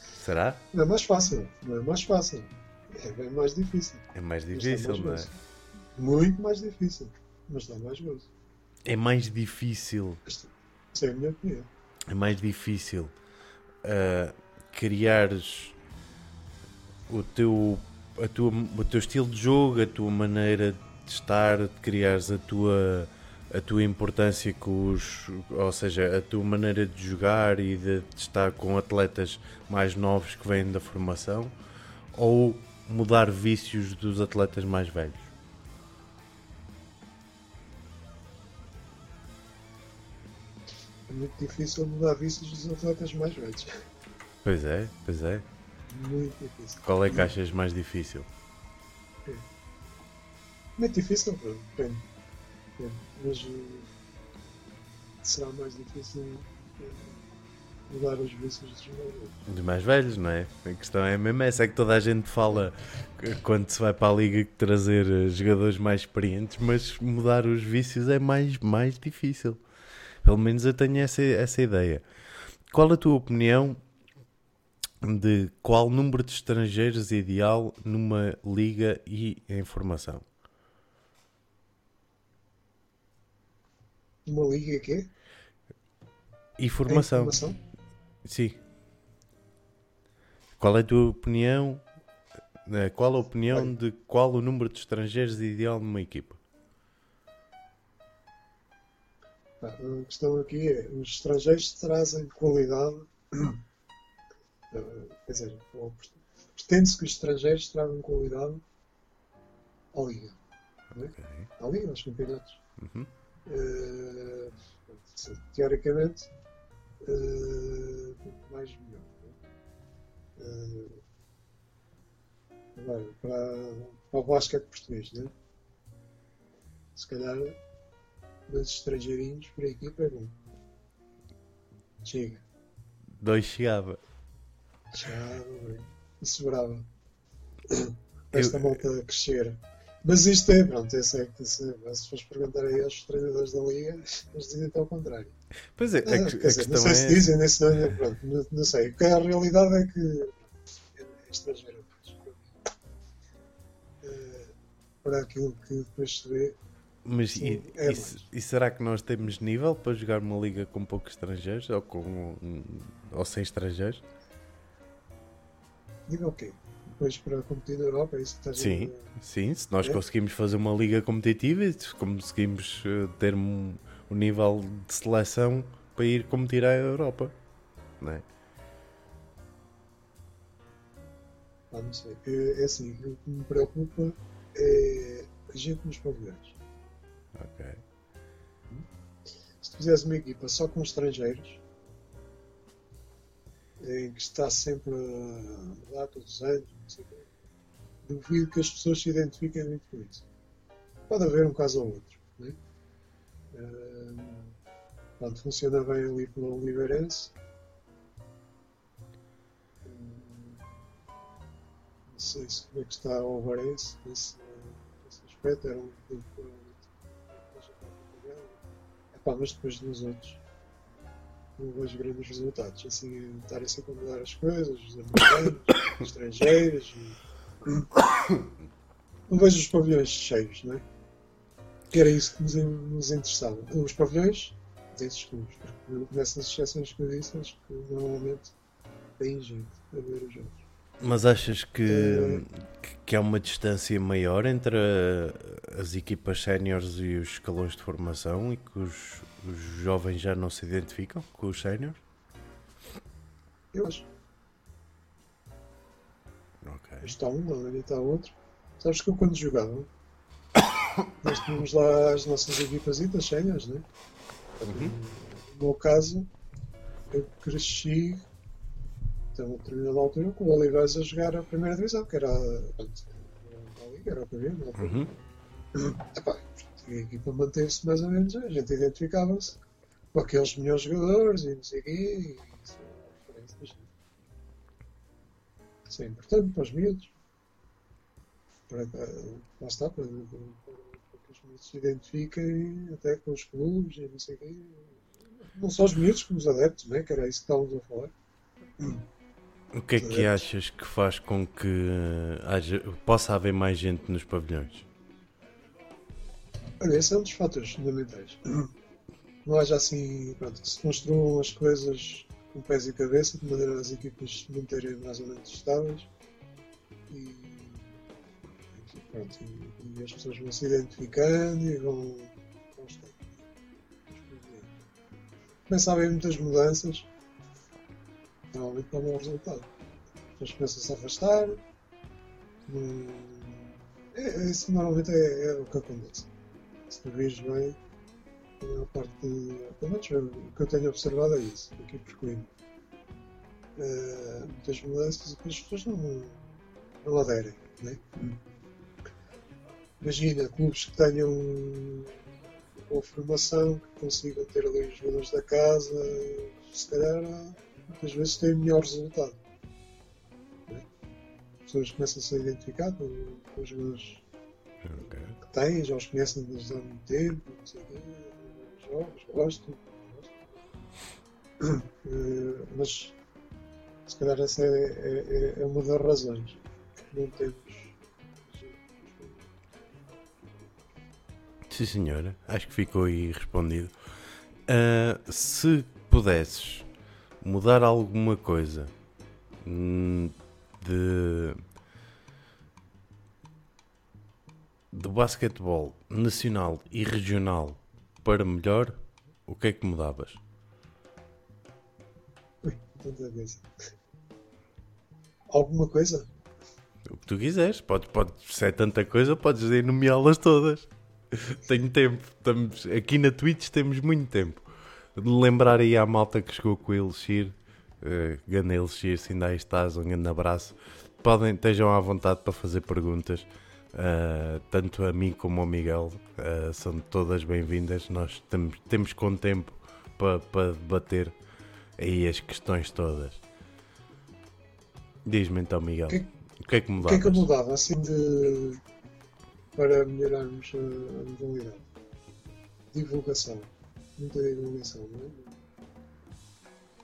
Será? Não é mais fácil, não é mais fácil. É bem mais difícil. É mais difícil, mais não é? Muito mais difícil, mas dá mais gozo. É mais difícil. Essa é a minha opinião. É mais difícil uh, criares o teu, a tua, o teu estilo de jogo, a tua maneira de estar, de criares a tua a tua importância com os, ou seja, a tua maneira de jogar e de, de estar com atletas mais novos que vêm da formação ou mudar vícios dos atletas mais velhos? É muito difícil mudar vícios dos atletas mais velhos. Pois é, pois é. Muito difícil. Qual é que achas mais difícil? É. Muito difícil, depende mas uh, será mais difícil uh, mudar os vícios dos mais velhos. Dos mais velhos, não é? A questão é mesmo essa, é que toda a gente fala quando se vai para a liga trazer eh, jogadores mais experientes, mas mudar os vícios é mais, mais difícil. Pelo menos eu tenho essa, essa ideia. Qual a tua opinião de qual número de estrangeiros ideal numa liga e em formação? Uma liga quê? E formação. formação? Sim. Qual é a tua opinião? Eh, qual a opinião Olha. de qual o número de estrangeiros ideal numa equipa? A questão aqui é: os estrangeiros trazem qualidade. Eh, quer dizer, pretende-se que os estrangeiros tragam qualidade à liga. É? Okay. À liga, aos campeonatos. Uhum. Uh, teoricamente, uh, mais melhor. Uh, agora, para, para o basquete português, né? se calhar, dois estrangeirinhos por equipa é bom. Chega. Dois chegava. Bem. E sobrava. Esta Eu... malta a crescer. Mas isto é, pronto, eu sei que se, se fores perguntar aí aos treinadores da Liga, eles dizem até ao contrário. Pois é, a, ah, quer dizer, não sei é... se dizem, nem se não, pronto, não, não sei. A realidade é que é estrangeiro. Uh, para aquilo que depois se vê. Mas sim, e, é e, e, será que nós temos nível para jogar uma liga com poucos estrangeiros ou, com, ou sem estrangeiros? Nível quê? depois para competir na Europa, é isso que estás Sim, a... sim, se nós é? conseguimos fazer uma liga competitiva e se conseguimos eh, ter um, um nível de seleção para ir competir à Europa, não é? Ah, não sei. É, é assim, o que me preocupa é a gente nos pavilhões. Ok. Se tu fizeres uma equipa só com estrangeiros, em que está sempre mudar todos os anos, não sei o duvido que as pessoas se identifiquem muito com isso. Pode haver um caso ou outro. Né? Uh, funciona bem ali pela Oliveirense. Não sei se como é que está o Alvarense nesse, nesse aspecto. Era um clube Epá, mas depois nos outros não vejo grandes resultados. Assim, estarem sempre a mudar as coisas, os americanos, os estrangeiros. E... Não vejo os pavilhões cheios, não é? Que era isso que nos, nos interessava. Os pavilhões desses clubes. Nessas exceções que eu disse, acho que normalmente tem gente a ver os jogos. Mas achas que, é... que há uma distância maior entre as equipas séniores e os escalões de formação e que os, os jovens já não se identificam com os séniores? Eu acho. Okay. Está um, ali está outro. Sabes que eu quando jogava, nós tínhamos lá as nossas equipas séniores, né? Uhum. No meu caso, eu cresci até uma determinada altura com o Oliveiras a jogar a primeira divisão, que era a, a Liga, era o não é? Uhum. Epá, a equipa manteve-se mais ou menos, a gente identificava-se com aqueles melhores jogadores e não sei o quê. E isso é importante para os miúdos. Para, lá está, para, para se identifiquem até com os clubes e não sei o quê. Não só os miúdos, como os adeptos, né? que era isso que estávamos a falar. O que é que achas que faz com que haja, possa haver mais gente nos pavilhões? Olha, esse é um dos fatores fundamentais. Não haja assim, pronto, que se construam as coisas com pés e cabeça, de maneira as equipas se manterem mais ou menos estáveis e Pronto, e, e, as pessoas vão se identificando e vão. vão Começa a haver muitas mudanças, normalmente para o mau resultado. As pessoas começam a se afastar. É, isso normalmente é, é, o que acontece. Se tu bem, a maior parte de. Pelo menos o que eu tenho observado é isso, aqui por Coimbra. Uh, muitas mudanças e depois as pessoas não, não aderem. Né? Hum. Imagina, clubes que tenham boa formação, que consigam ter ali os jogadores da casa, se calhar muitas vezes têm melhor resultado. Né? As pessoas começam-se a identificar com, com os jogadores têm, já os conhecem desde há muito tempo, não sei o jogos, gostam. Uh, mas se calhar essa é, é, é uma das razões que não temos Sim, senhora. Acho que ficou aí respondido. Uh, se pudesses mudar alguma coisa hum, de do basquetebol nacional e regional para melhor, o que é que mudavas? Ui, tanta coisa. Alguma coisa? O que tu quiseres. Pode, pode, se é tanta coisa, podes nomeá-las todas. Tenho tempo. Estamos, aqui na Twitch temos muito tempo. De lembrar aí à malta que chegou com o Elixir. Uh, Ganda Elixir, se ainda aí estás, um grande abraço. Podem, estejam à vontade para fazer perguntas. Uh, tanto a mim como ao Miguel. Uh, são todas bem-vindas. Nós temos, temos com tempo para, para debater aí as questões todas. Diz-me então, Miguel. Que, o que é que mudava? O que é que mudava? Assim de para melhorarmos a, modalidade. Divulgação. Muita divulgação, não é?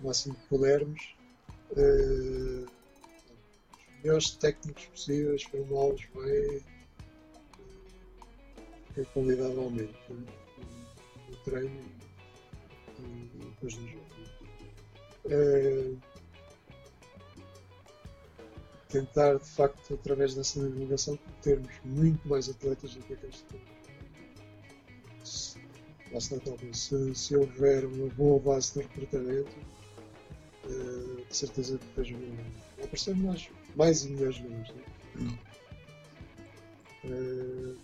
O máximo que pudermos. Uh, os melhores técnicos possíveis, formá-los bem. A qualidade aumente no treino e depois no jogo. Uh, tentar, de facto, através dessa divulgação, termos muito mais atletas do que aqueles que temos. Se, se houver uma boa base de recrutamento, uh, de certeza que depois vão aparecer mais, mais e melhores nomes. Né? Uh,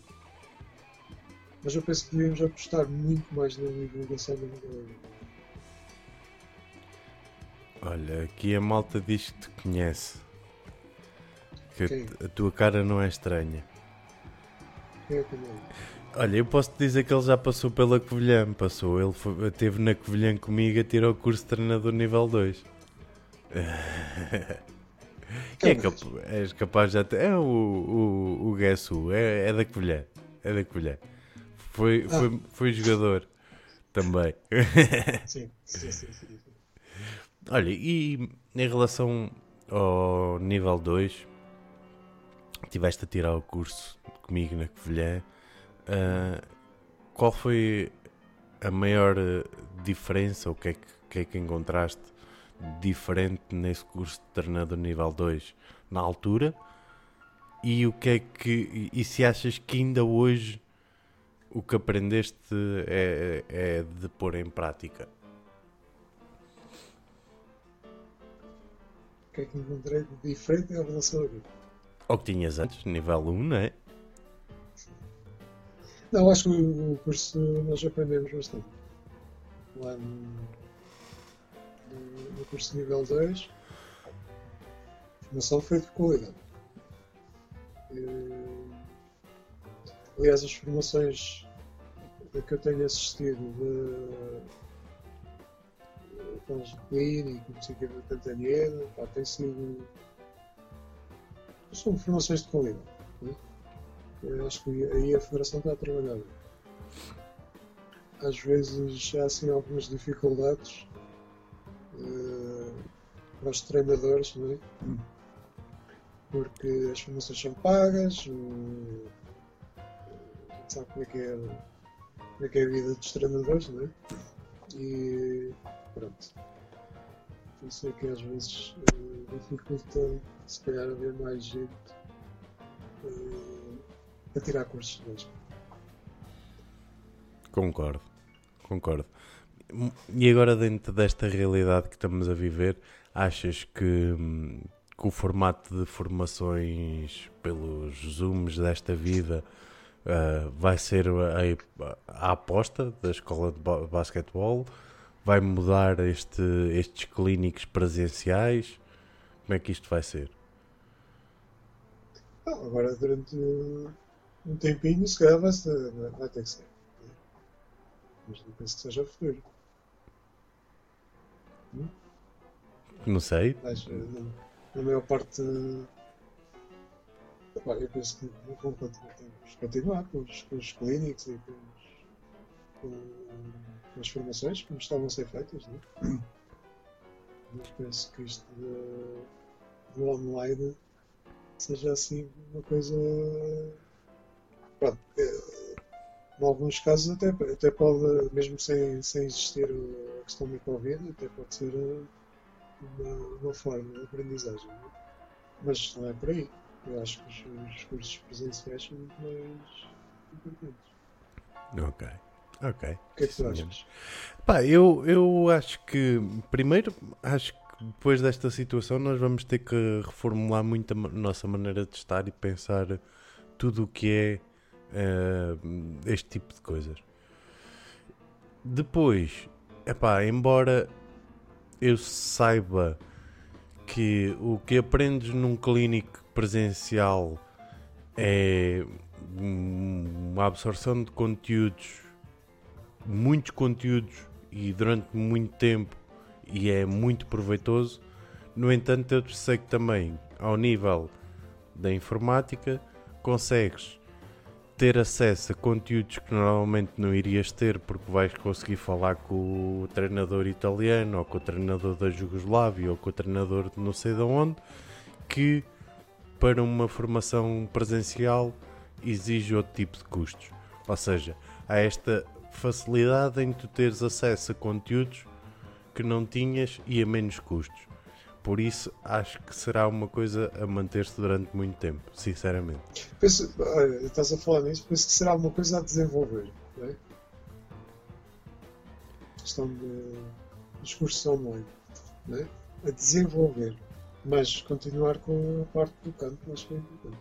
mas eu penso que devíamos apostar muito mais na divulgação da Nickelodeon. Olha, aqui a malta diz que te conhece. Que Quem? a tua cara não é estranha. Quem é que? Olha, eu posso te dizer que ele já passou pela Covilhã. Passou, ele foi, esteve na Covilhã comigo a tirar o curso de treinador nível 2. Que é cap és capaz de já ter. É o, o, o Guessu, é, é da Covilhã. É da Covilhã. Foi, Ah. foi, foi jogador também. Sim, sim, sim. sim. Olha, e em relação ao nível 2, tiveste a tirar o curso comigo na Covilhã. ah, qual foi a maior eh, diferença? O que é que, que é que encontraste diferente nesse curso de treinador nível 2 na altura? E o que é que. E se achas que ainda hoje o que aprendeste é, é de pôr em prática? O que é que encontrei de diferente em relação a mim? Ou que tinhas antes, nível 1, não é? Não, acho que o, curso nós aprendemos bastante. Lá no, no, curso nível 2, a formação foi de qualidade. Eh, aliás, as formações que eu tenho assistido de aquelas de clínico, não sei o que, pá, tem sido. são formações de qualidade. né? Acho que aí a Federação está a trabalhar. bem. Às vezes há assim algumas dificuldades eh, para os treinadores, não é? Porque as formações são pagas, sabe como é que é, como é, que é a vida dos treinadores, não é? E pronto. Isso é que às vezes eh, dificulta se calhar haver mais gente eh, a tirar cursos deles. Concordo, concordo. E agora, dentro desta realidade que estamos a viver, achas que, hum, que o formato de formações pelos Zooms desta vida ah, vai ser a, a aposta da escola de ba- basquetebol? Vai mudar este, estes clínicos presenciais? Como é que isto vai ser? Ah, agora durante um tempinho se calhar vai, ser- vai ter que ser. Mas não penso que seja o futuro. Não sei. Mas na, na maior parte. Eu penso que vão continuar, que com os, clínicos e com, as formações como estavam a ser feitas. Né? Mas penso que isto do online seja assim uma coisa. Pronto, eh, em alguns casos até, até pode, mesmo sem, sem existir a questão do Covid, até pode ser eh, uma, uma forma de aprendizagem. não é? Mas não é por aí. Eu acho que os, os cursos presenciais são muito mais importantes. Ok, ok. O que é que tu achas? Pá, eu, eu acho que, primeiro, acho que depois desta situação nós vamos ter que reformular muito a nossa maneira de estar e pensar tudo o que é eh, este tipo de coisas. Depois, epá, embora eu saiba que o que aprendes num clínico presencial é um- uma absorção de conteúdos muitos conteúdos e durante muito tempo e é muito proveitoso. No entanto, eu sei que também, ao nível da informática, consegues ter acesso a conteúdos que normalmente não irias ter porque vais conseguir falar com o treinador italiano ou com o treinador da Jugoslávia ou com o treinador de não sei de onde que para uma formação presencial exige outro tipo de custos. Ou seja, há esta facilidade em tu teres acesso a conteúdos que não tinhas e a menos custos. Por isso, acho que será uma coisa a manter-se durante muito tempo, sinceramente. Penso, estás a falar nisso, penso que será uma coisa a desenvolver. Não é? A questão de, dos cursos online. Não é? A desenvolver. Mas continuar com a parte do campo, acho que é importante.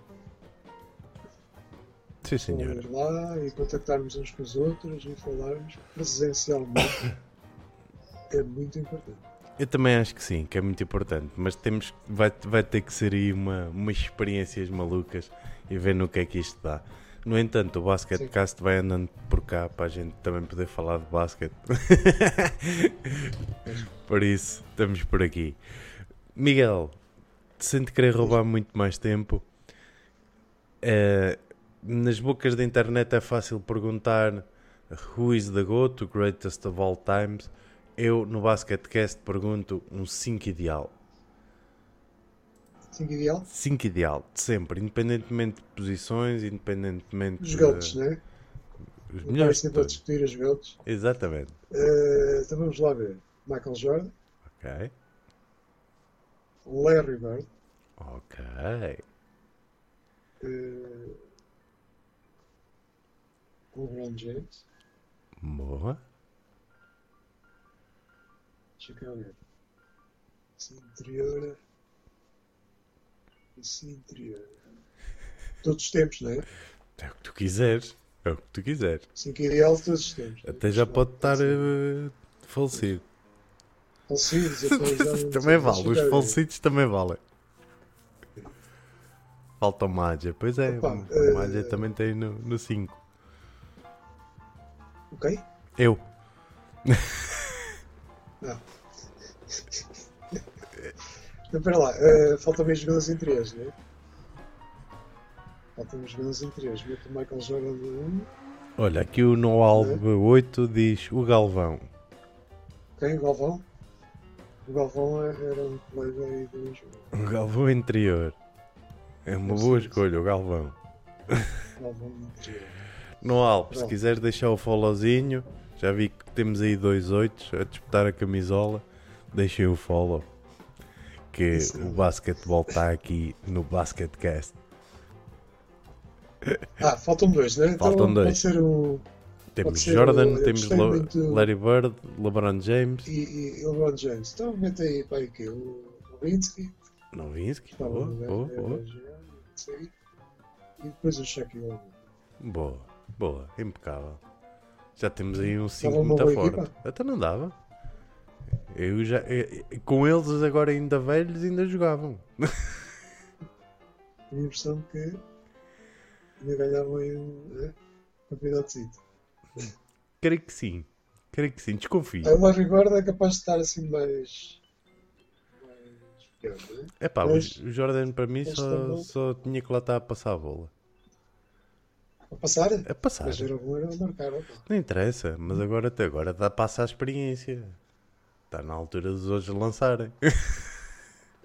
Sim, senhora. Ir lá e contactarmos uns com os outros e falarmos presencialmente é muito importante. Eu também acho que sim, que é muito importante, mas temos, vai, vai ter que ser aí uma, umas experiências malucas e ver no que é que isto dá. No entanto, o Basketcast vai andando por cá para a gente também poder falar de basquete. por isso, estamos por aqui. Miguel, sem te querer roubar muito mais tempo, eh, nas bocas da internet é fácil perguntar Who is the GOAT, the greatest of all times? Eu, no Basketcast, pergunto um 5 ideal. 5 ideal? 5 ideal, de sempre, independentemente de posições, independentemente Os GOATs, de... não é? Os melhores sempre a discutir os GOATs. Exatamente. Eh, então vamos lá ver. Michael Jordan, Ok. Larry Bird, Ok. eh, LeBron James, Boa. deixa cá ver. Esse interior. Esse interior. Todos os tempos, não é? É o que tu quiseres. É o que tu quiseres. 5 ideal de todos os tempos. Até já pode estar eh, falecido. Falecidos, também vale. Os falecidos também valem. Falta o Magia. Pois é, Opa, o eh, Magia também tem no 5. Ok? Eu. Então, espera lá. eh, faltam bem jogadores entre eles, não é? Faltam os jogadores entre eles. Meto o Michael Jordan no 1. Olha, aqui o Noalbe 8 diz o Galvão. Quem? O Galvão? O Galvão era um colega aí do jogo. O Galvão interior. É uma boa escolha, o Galvão. Galvão interior. Noalbe, se Pronto. quiseres deixar o followzinho, já vi que temos aí dois oitos a disputar a camisola. Deixem o follow. Que Isso. o basquetebol está aqui no Basketcast. Ah, faltam dois, né? Então Faltam dois. Pode ser o. Temos Jordan, eu temos Lo- muito- Larry Bird, LeBron James, E, e LeBron James. Então mete aí para aí que o Nowitzki. Novinsky. Estava Boa, no boa, era boa. sei. E depois o Shaquille O'Neal. Boa, boa, impecável. Já temos aí um 5 uma muito forte. equipa? Até não dava. Eu já, eh, com eles agora ainda velhos ainda jogavam. Tinha a impressão que ainda ganhavam aí um né? campeonato. Creio que sim. Creio que sim, desconfio. A Larry Bird é capaz de estar assim mais. não é? É pá, o Mas- o Jordan para mim só, também- só tinha que lá estar a passar a bola. A passar? A passar. Mas era bom, era marcar. opa. Não interessa, mas agora até agora dá passa a experiência. Está na altura dos outros lançarem.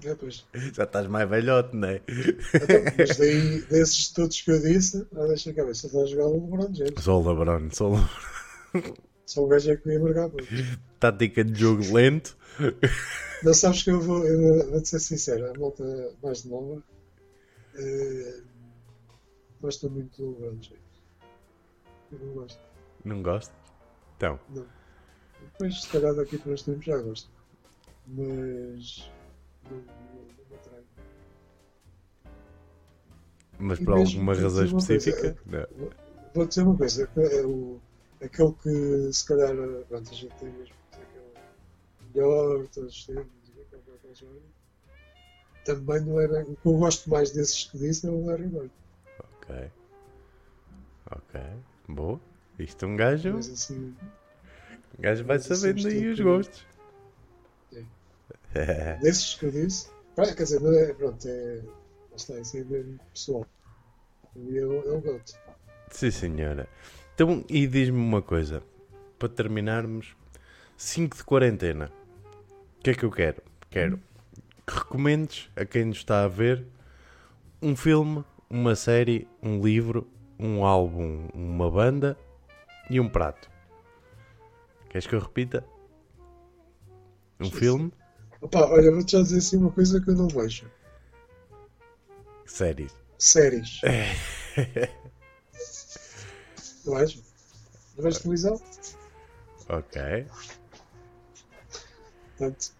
É, pois. Já estás mais velhote, não é? Então, mas daí, desses todos que eu disse, ah, deixa a cabeça, está a jogar o LeBron James. Sou o LeBron, sou o LeBron. Só o gajo é que ia marcar. Tática de jogo lento. Não sabes que eu vou, eu vou-te ser sincero, a malta mais nova eh, gosta muito do LeBron James. Eu não gosto. Não gostas? Então, Não. Depois, se calhar, daqui para uns tempos já gosto. Mas. Mas por alguma que razão uma coisa- específica? Não. Vou dizer uma coisa: que é o, aquele que, se calhar, pronto, a gente tem mesmo aquele melhor, de todos os tempos, aquele que é também não é bem. O que eu gosto mais desses que disse é o Larry Bird. Ok. Ok. Boa. Isto um gajo. Mas assim, Um gajo vai assim, sabendo aí os que- gostos. Desses que eu disse, quer dizer, não é, pronto, é. Está, isso é mesmo pessoal. E é o, é o GOAT. Sim, senhora. Então, e diz-me uma coisa. Para terminarmos, 5 de quarentena. O que é que eu quero? Quero que recomendes a quem nos está a ver um filme, uma série, um livro, um álbum, uma banda e um prato. Queres que eu repita? Um Sim, filme, Opa, olha, vou-te já dizer assim uma coisa que eu não vejo: séries. séries. Não vejo? Não vejo televisão? Ok. Portanto,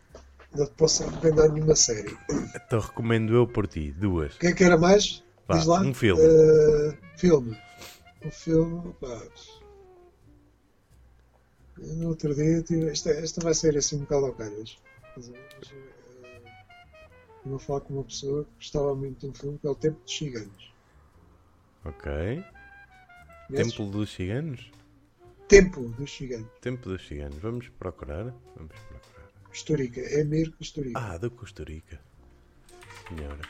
Não te posso recomendar nenhuma série. Então recomendo eu por ti, duas. O que é que era mais? Vá, Diz lá. um filme. Eh, filme. Um filme. Pá. No outro dia, tive, esta, esta vai ser assim um bocado ao calhas. Mas, eh, eu vou falar com uma pessoa que gostava muito de um filme que é o Tempo dos Ciganos. Ok. Conheces? Templo dos Ciganos? Tempo dos Ciganos. Tempo dos Ciganos. Vamos procurar? Vamos procurar. Costa Rica. É Mir Costa Rica. Ah, da Costa Rica. Senhora.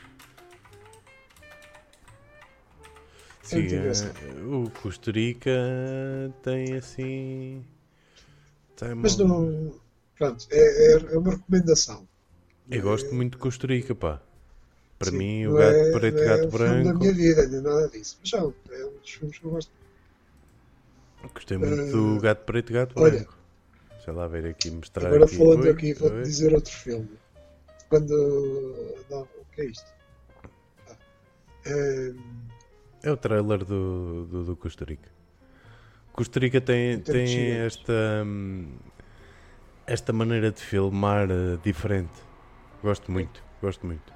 Sim, eh, o Costa Rica tem assim. Tem uma... Mas não. Pronto, é, é, é uma recomendação. Eu gosto muito de Costa Rica, pá. Para Sim, mim, o não gato é- preto, não é gato o filme da branco. minha vida, nem nada disso. Mas já, é um dos filmes que eu gosto. Gostei muito Eh, do gato preto, gato olha. branco. Sei lá ver aqui, mostrar Agora aqui. falando Oi, aqui, vou-te dizer outro filme. Quando. Não, o que é isto? Ah, é, É o trailer do, do, do Costa Rica. Costa Rica tem, Tem esta, hum, esta maneira de filmar eh, diferente. Gosto muito, gosto muito.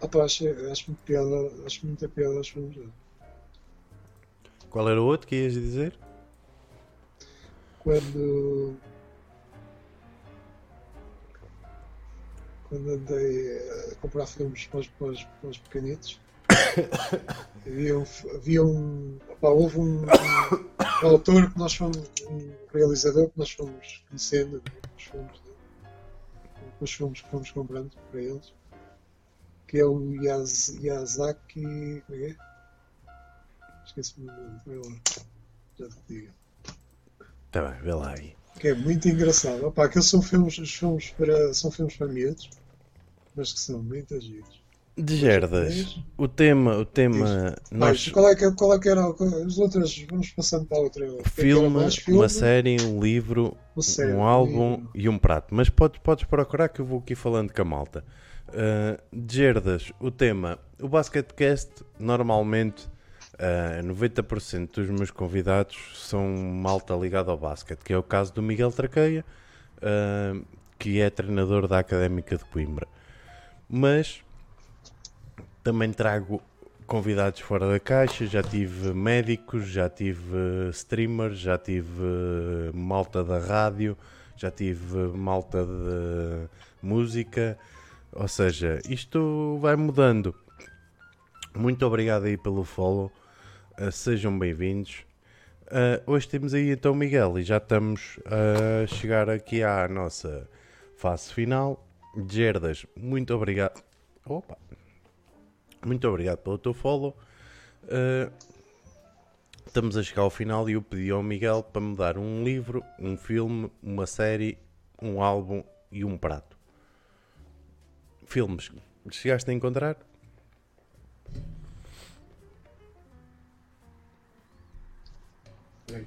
opa, acho, acho muito piada, acho muita piada aos filmes dele. Qual era o outro que ias dizer? Quando. Quando andei a comprar filmes para os, para os, para os pequenitos, havia um. Havia um opá, houve um, um autor que nós fomos. um realizador que nós fomos conhecendo os filmes, dele, com os filmes que fomos comprando para eles, que é o Yaz, Yazaki. Como é que é? Esqueci-me o nome, lá. Já te digo. Tá bem, vê lá aí. Que é muito engraçado. Opa, aqueles são filmes, os filmes para, são filmes para miúdos, mas que são muito giros. De Gerdas, o tema, o tema, nós, Mas qual é que, qual é que era as outras? Vamos passando para a outra. É filme, mais uma série, um livro, um álbum livro. e um prato. Mas podes, podes procurar que eu vou aqui falando com a malta. Uh, de Gerdas, o tema, o Basketcast, normalmente uh, 90% dos meus convidados são malta ligada ao basquete, que é o caso do Miguel Traqueia, uh, que é treinador da Académica de Coimbra. Mas também trago convidados fora da caixa, já tive médicos, já tive streamers, já tive malta da rádio, já tive malta de música, ou seja, isto vai mudando. Muito obrigado aí pelo follow, eh, sejam bem-vindos. Eh, hoje temos aí então Miguel e já estamos a chegar aqui à nossa fase final. Gerdas, muito obrigado. Opa! Muito obrigado pelo teu follow. Uh, estamos a chegar ao final e eu pedi ao Miguel para me dar um livro, um filme, uma série, um álbum e um prato. Filmes. Chegaste a encontrar? Bem,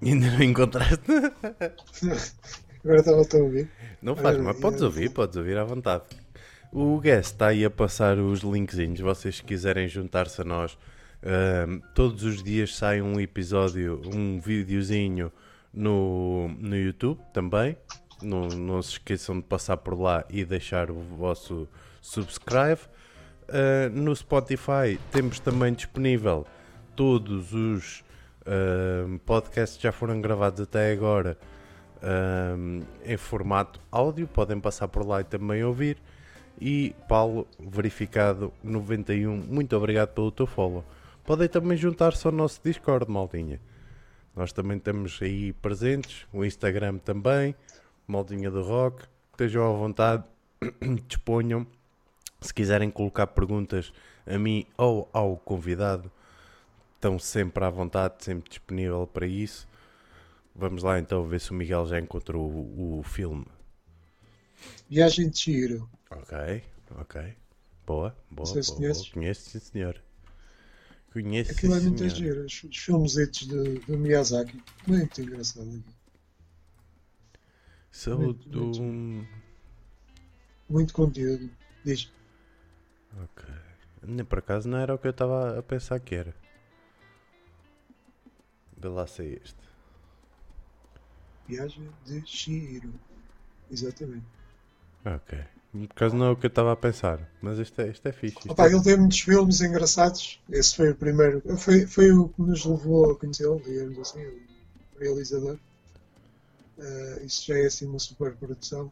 Ainda não encontraste? Agora estava a ouvir. Não faz mal, podes ouvir, podes ouvir à vontade. O guest está aí a passar os linkzinhos, vocês se quiserem juntar-se a nós. ahm, todos os dias sai um episódio, um videozinho no, no YouTube também. Não, não se esqueçam de passar por lá e deixar o vosso subscribe. Ah, no Spotify temos também disponível todos os ahm, podcasts que já foram gravados até agora em formato áudio, podem passar por lá e também ouvir. E Paulo, verificado 91, muito obrigado pelo teu follow. Podem também juntar-se ao nosso Discord, maldinha. Nós também estamos aí presentes, o Instagram também, Maldinha do Rock. Estejam à vontade, disponham. Se quiserem colocar perguntas a mim ou ao convidado, estão sempre à vontade, sempre disponível para isso. Vamos lá então ver se o Miguel já encontrou o, o filme. Viagem de Chihiro. Ok, ok. Boa, boa, sei se boa, conheces. boa. Conheço, sim senhor. Conheço, Aquilo é muito giro. Os, os filmes de, do Miyazaki. Muito engraçado. aqui. Sou Muito, do... muito. Muito conteúdo. Diz. Ok. Nem por acaso não era o que eu estava a pensar que era. Vê lá se é este. Viagem de Chihiro. Exatamente. Ok. Por acaso não é o que eu estava a pensar, mas isto é, isto é fixe. Isto Opa, é- ele tem muitos filmes engraçados. Esse foi o primeiro. Foi, foi o que nos levou a conhecê-lo, digamos assim, o realizador. Eh, isso já é assim uma super produção.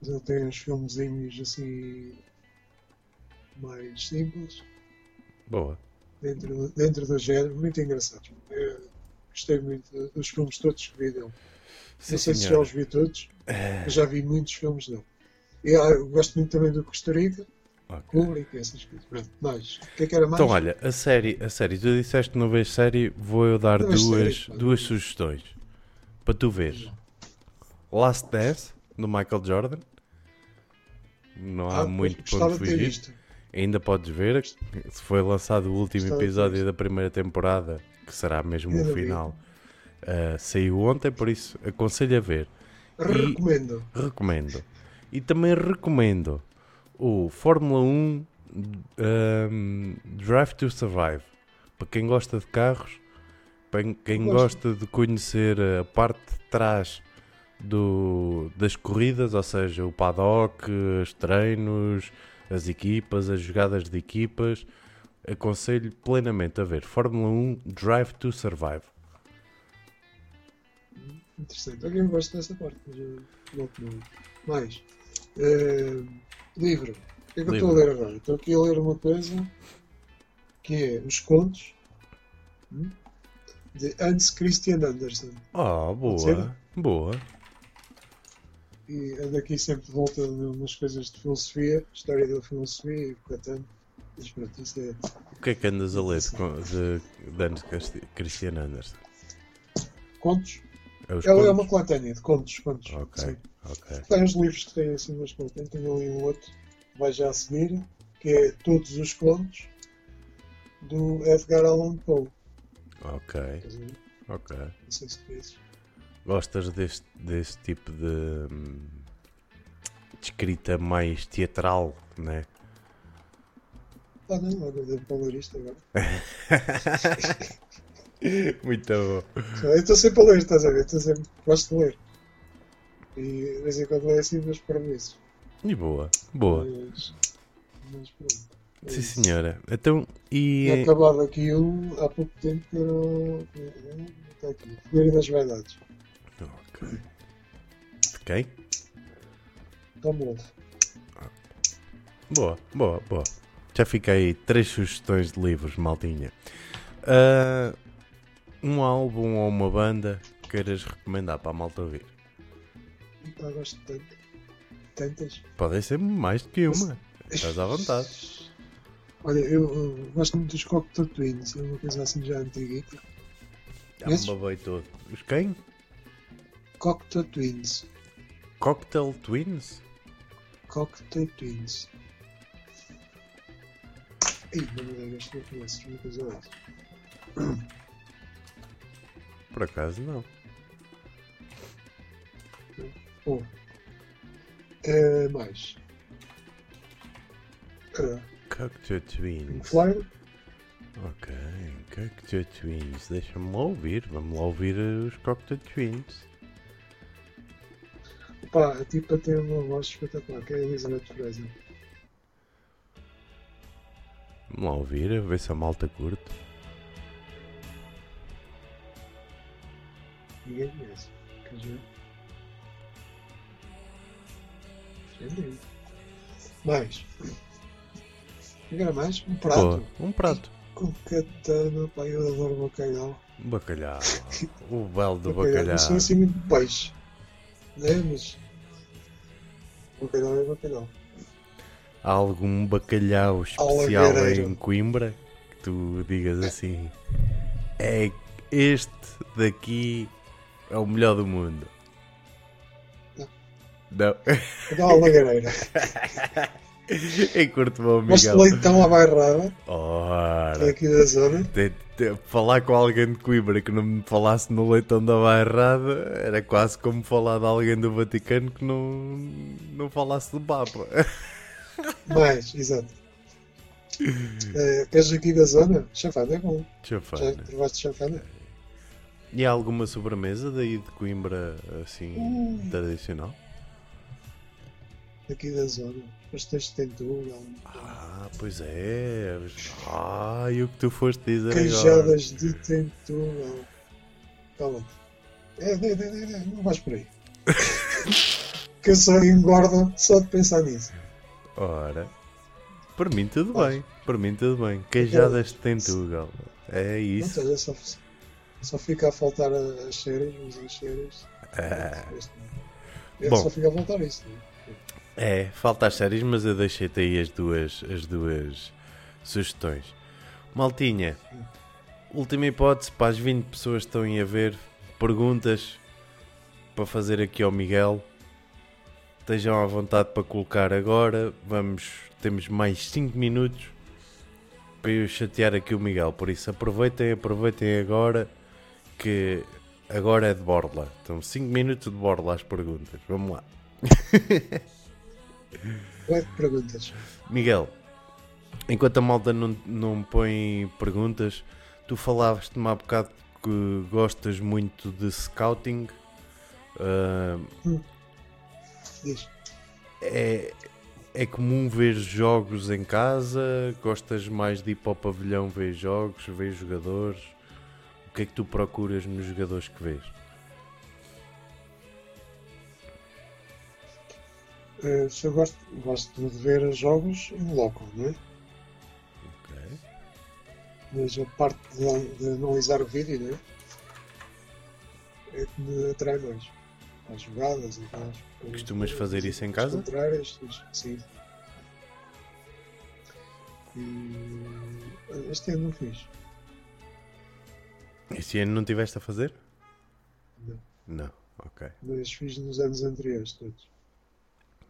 Mas ele tem uns filmezinhos assim mais simples, Boa. dentro, dentro do género, muito engraçados. Eu gostei muito dos filmes todos que vi dele. Sim, Não sei se já senhora. os vi todos, mas já vi muitos filmes dele. Ah, eu gosto muito também do Costa Rica, Ok. Kubrick, essas coisas. Pronto, mais. O que é que era mais? Então, olha, a série, a série, tu disseste que não vês série, vou eu dar Não duas, série, duas sugestões para tu veres. Last Dance, do Michael Jordan. Não há Ah, muito ponto fugir. Ainda podes ver, se foi lançado o último Gostava episódio da primeira temporada, que será mesmo o final. Ah, saiu ontem, por isso aconselho a ver. E- Recomendo. Recomendo. E também recomendo o Fórmula 1 um, Drive to Survive. Para quem gosta de carros, para quem gosta de conhecer a parte de trás do, das corridas, ou seja, o paddock, os treinos, as equipas, as jogadas de equipas, aconselho plenamente a ver Fórmula 1 Drive to Survive. Interessante. Eu gosto dessa parte, mas eu não não- Mais. Eh, livro. O que é que eu estou a ler agora? Estou aqui a ler uma coisa que é Os Contos hum, de Hans Christian Andersen. Ah, boa, ser? boa. E ando aqui sempre de volta de umas coisas de filosofia, história da filosofia e. Mas pronto, isso é. O que é que andas a ler de, de, de Hans Christian Andersen? Contos? É é contos? uma coletânea de contos. contos. Ok, Sim. ok. Tem uns livros que têm assim umas coletâneas. Tenho ali um outro, vai já a seguir, que é Todos os Contos, do Edgar Allan Poe. Ok, ok. Não sei se conheces. Gostas deste, deste tipo de, hum, de escrita mais teatral, né? Ah, não, olha, devo para ler isto agora. Muito bom. Eu estou sempre a ler, estás a ver? Estou sempre, gosto de ler. E de vez em quando leio assim umas premissos. E boa, boa. Mas, mas pronto. é Sim, senhora. Então, e. Tinha acabado aqui um há pouco tempo que era. o- Está aqui. Fogueira das Vaidades. Ok. De quem? Tom Wolfe. Boa, boa, boa. Já fiquei três sugestões de livros, maltinha. Ah, um álbum ou uma banda que queiras recomendar para a malta ouvir? E pá, gosto de. Tantas. Podem ser mais do que uma. Estás à vontade. Olha, eu, eu gosto muito dos Cocteau Twins. É uma coisa assim já antiguita. Já me Esses? babei todo. Os quem? Cocteau Twins. Cocktail Twins? Cocteau Twins. Ih, não me digas que não uma coisa dessa. Por acaso não. Bom. É, mais. Pink Twins. Floyd. Ok, Cocktail Twins. Deixa-me lá ouvir. Vamos lá ouvir os Cocktail Twins. Pá, a tipa tem uma voz espetacular, que é a Elizabeth Fraser. Vamos lá ouvir, a ver se a malta curte. Ninguém conhece. Ver? Entendi. Mais. Agora mais, um prato. Boa, um prato. Com katana, pá, eu adoro bacalhau. Bacalhau. o belo do Eu bacalhau. sou assim muito peixe. Né? Mas. Bacalhau é bacalhau. Há algum bacalhau especial em Coimbra que tu digas assim: é este daqui é o melhor do mundo? Não. Não. Dá uma lagareira. em curto bom, Miguel. leitão à bairrada, é Ora, aqui da zona. te- te- falar com alguém de Coimbra que não me falasse no leitão da bairrada era quase como falar de alguém do Vaticano que não, não falasse do Papa. Mais, exato. Eh, queres aqui da zona? Chafana é bom. Já Chafana. provaste chafana? E há alguma sobremesa daí de Coimbra assim Hum. tradicional? daqui da zona. Pastéis de tentura, Ah, pois é. Ah, e o que tu foste dizer agora? queijadas de tentura. Cala-te. É, é, é, é, é, não vais por aí. que eu só engordo só de pensar nisso. Ora, para mim tudo Pois. bem. Para mim tudo bem. Queijadas de Tentugal. É Não isso. é só, fica a faltar as séries, mas as séries. Ah. É, Bom. só fica a faltar isso. Né? É, falta as séries, mas eu deixei-te aí as duas, as duas sugestões. Maltinha, última hipótese para as 20 pessoas que estão aí a ver. Perguntas para fazer aqui ao Miguel. Estejam à vontade para colocar agora. Vamos, temos mais 5 minutos para eu chatear aqui o Miguel. Por isso aproveitem, aproveitem agora que agora é de borla. Então 5 minutos de borla às perguntas. Vamos lá. De perguntas. Miguel, enquanto a malta não, não põe perguntas, tu falavas-te-me há bocado que gostas muito de scouting. Diz. é, é comum ver jogos em casa? Gostas mais de ir para o pavilhão ver jogos, ver jogadores? O que é que tu procuras nos jogadores que vês? Eh, se eu gosto, gosto de ver jogos em loco, não é? Ok. Mas a parte de, de analisar o vídeo, não é? É que me atrai mais. As jogadas e tal. Costumas fazer isso em As casa? contrárias, sim. E este ano não fiz. Esse ano não estiveste a fazer? Não. Não, ok. mas fiz nos anos anteriores todos.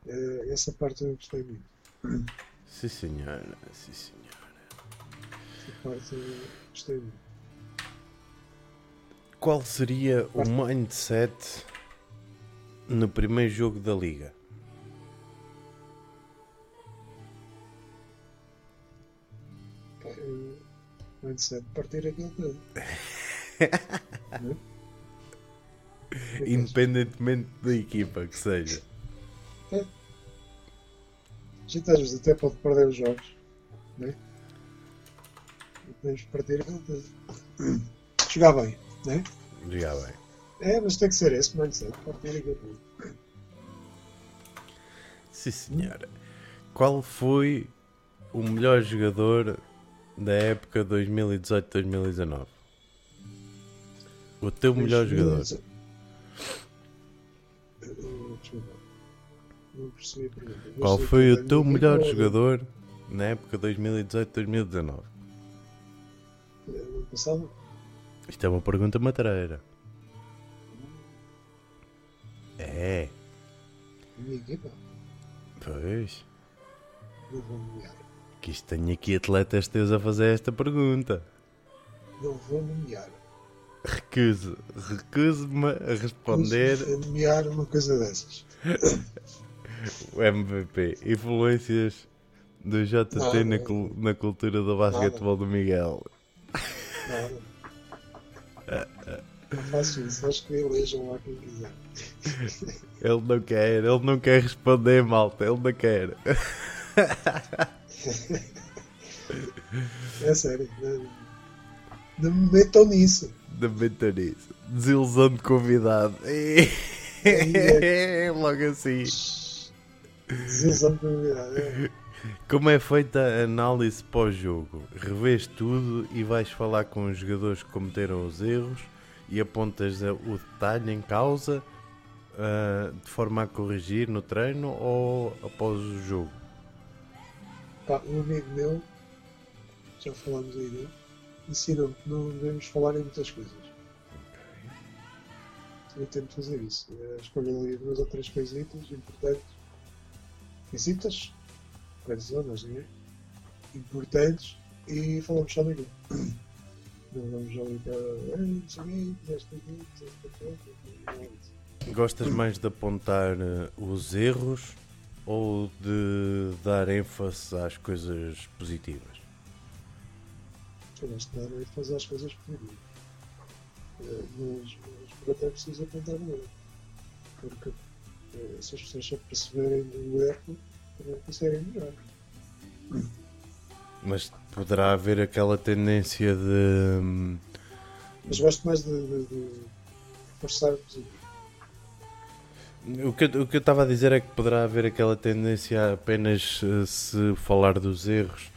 Eh, essa parte eu gostei muito. Sim senhora, sim senhora. Essa parte eu gostei muito. Qual seria o mindset no primeiro jogo da liga? Antes de partir aquilo tudo. É? É achas? Independentemente da equipa que seja. A gente às vezes até pode perder os jogos. Não é? E podemos partir. Jogar bem, não é? Já bem. É, mas tem que ser esse mindset. Partir aquilo tudo. Sim senhora. Qual foi o melhor jogador da época 2018-2019? O teu melhor jogador. Eh, Qual foi o teu melhor jogador na época 2018-2019? eh, Ano passado? Isto é uma pergunta matreira. É, minha equipa? pois. Não vou nomear. Que isto tenho aqui atletas teus a fazer esta pergunta. Não vou nomear. Recuso, recuso-me a responder nomear uma coisa dessas. o MVP. Influências do JT Nada. na, cul- na cultura do basquetebol do Miguel. Nada. Não faço isso. Acho que elejam lá quem quiser. Ele não quer, ele não quer responder, malta. Ele não quer. É sério. Não, não me metam nisso. Da nisso. Desilusão de convidado. Logo assim. Desilusão de convidado. É. Como é feita a análise pós-jogo? Revês tudo e vais falar com os jogadores que cometeram os erros e apontas o detalhe em causa ah, de forma a corrigir no treino ou após o jogo? Pá, um amigo meu, já falámos aí dele, que não devemos falar em muitas coisas. Eu tento fazer isso. É, Escolho ali duas ou três coisitas importantes. Visitas, grandes zonas, não é? Importantes e falamos só daquilo. Não vamos ali para. "Ei, não sei o quê, fizeste aqui, fizeste aquilo", não é isso. Gostas mais de apontar ah, os erros ou de dar ênfase às coisas positivas? Dar e fazer as coisas positivas. Eh, Mas, mas por até preciso apontar o erro. Porque eh, se as pessoas se perceberem do erro, também conseguem melhorar. Mas poderá haver aquela tendência de. hum, Mas gosto mais de, de, de forçar o. O que, eu- o que eu estava a dizer é que poderá haver aquela tendência a apenas eh, se falar dos erros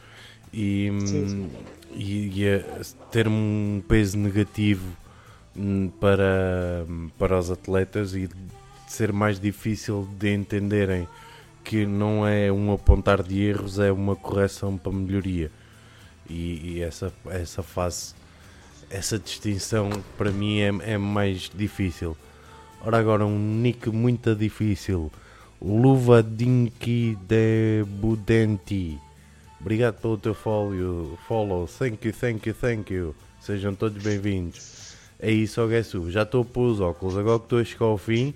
e, hum, Sim, sim. E, ter um peso negativo hum, para, para os atletas e ser mais difícil de entenderem que não é um apontar de erros, é uma correção para melhoria. E, e essa, essa fase, essa distinção para mim é, é mais difícil. Ora agora um nick muito difícil. Luva Dinky de Budenti. Obrigado pelo teu follow, follow. Thank you, thank you, thank you. Sejam todos bem-vindos. É isso, Guessu. Já estou a pôr os óculos. Agora que estou a chegar ao fim.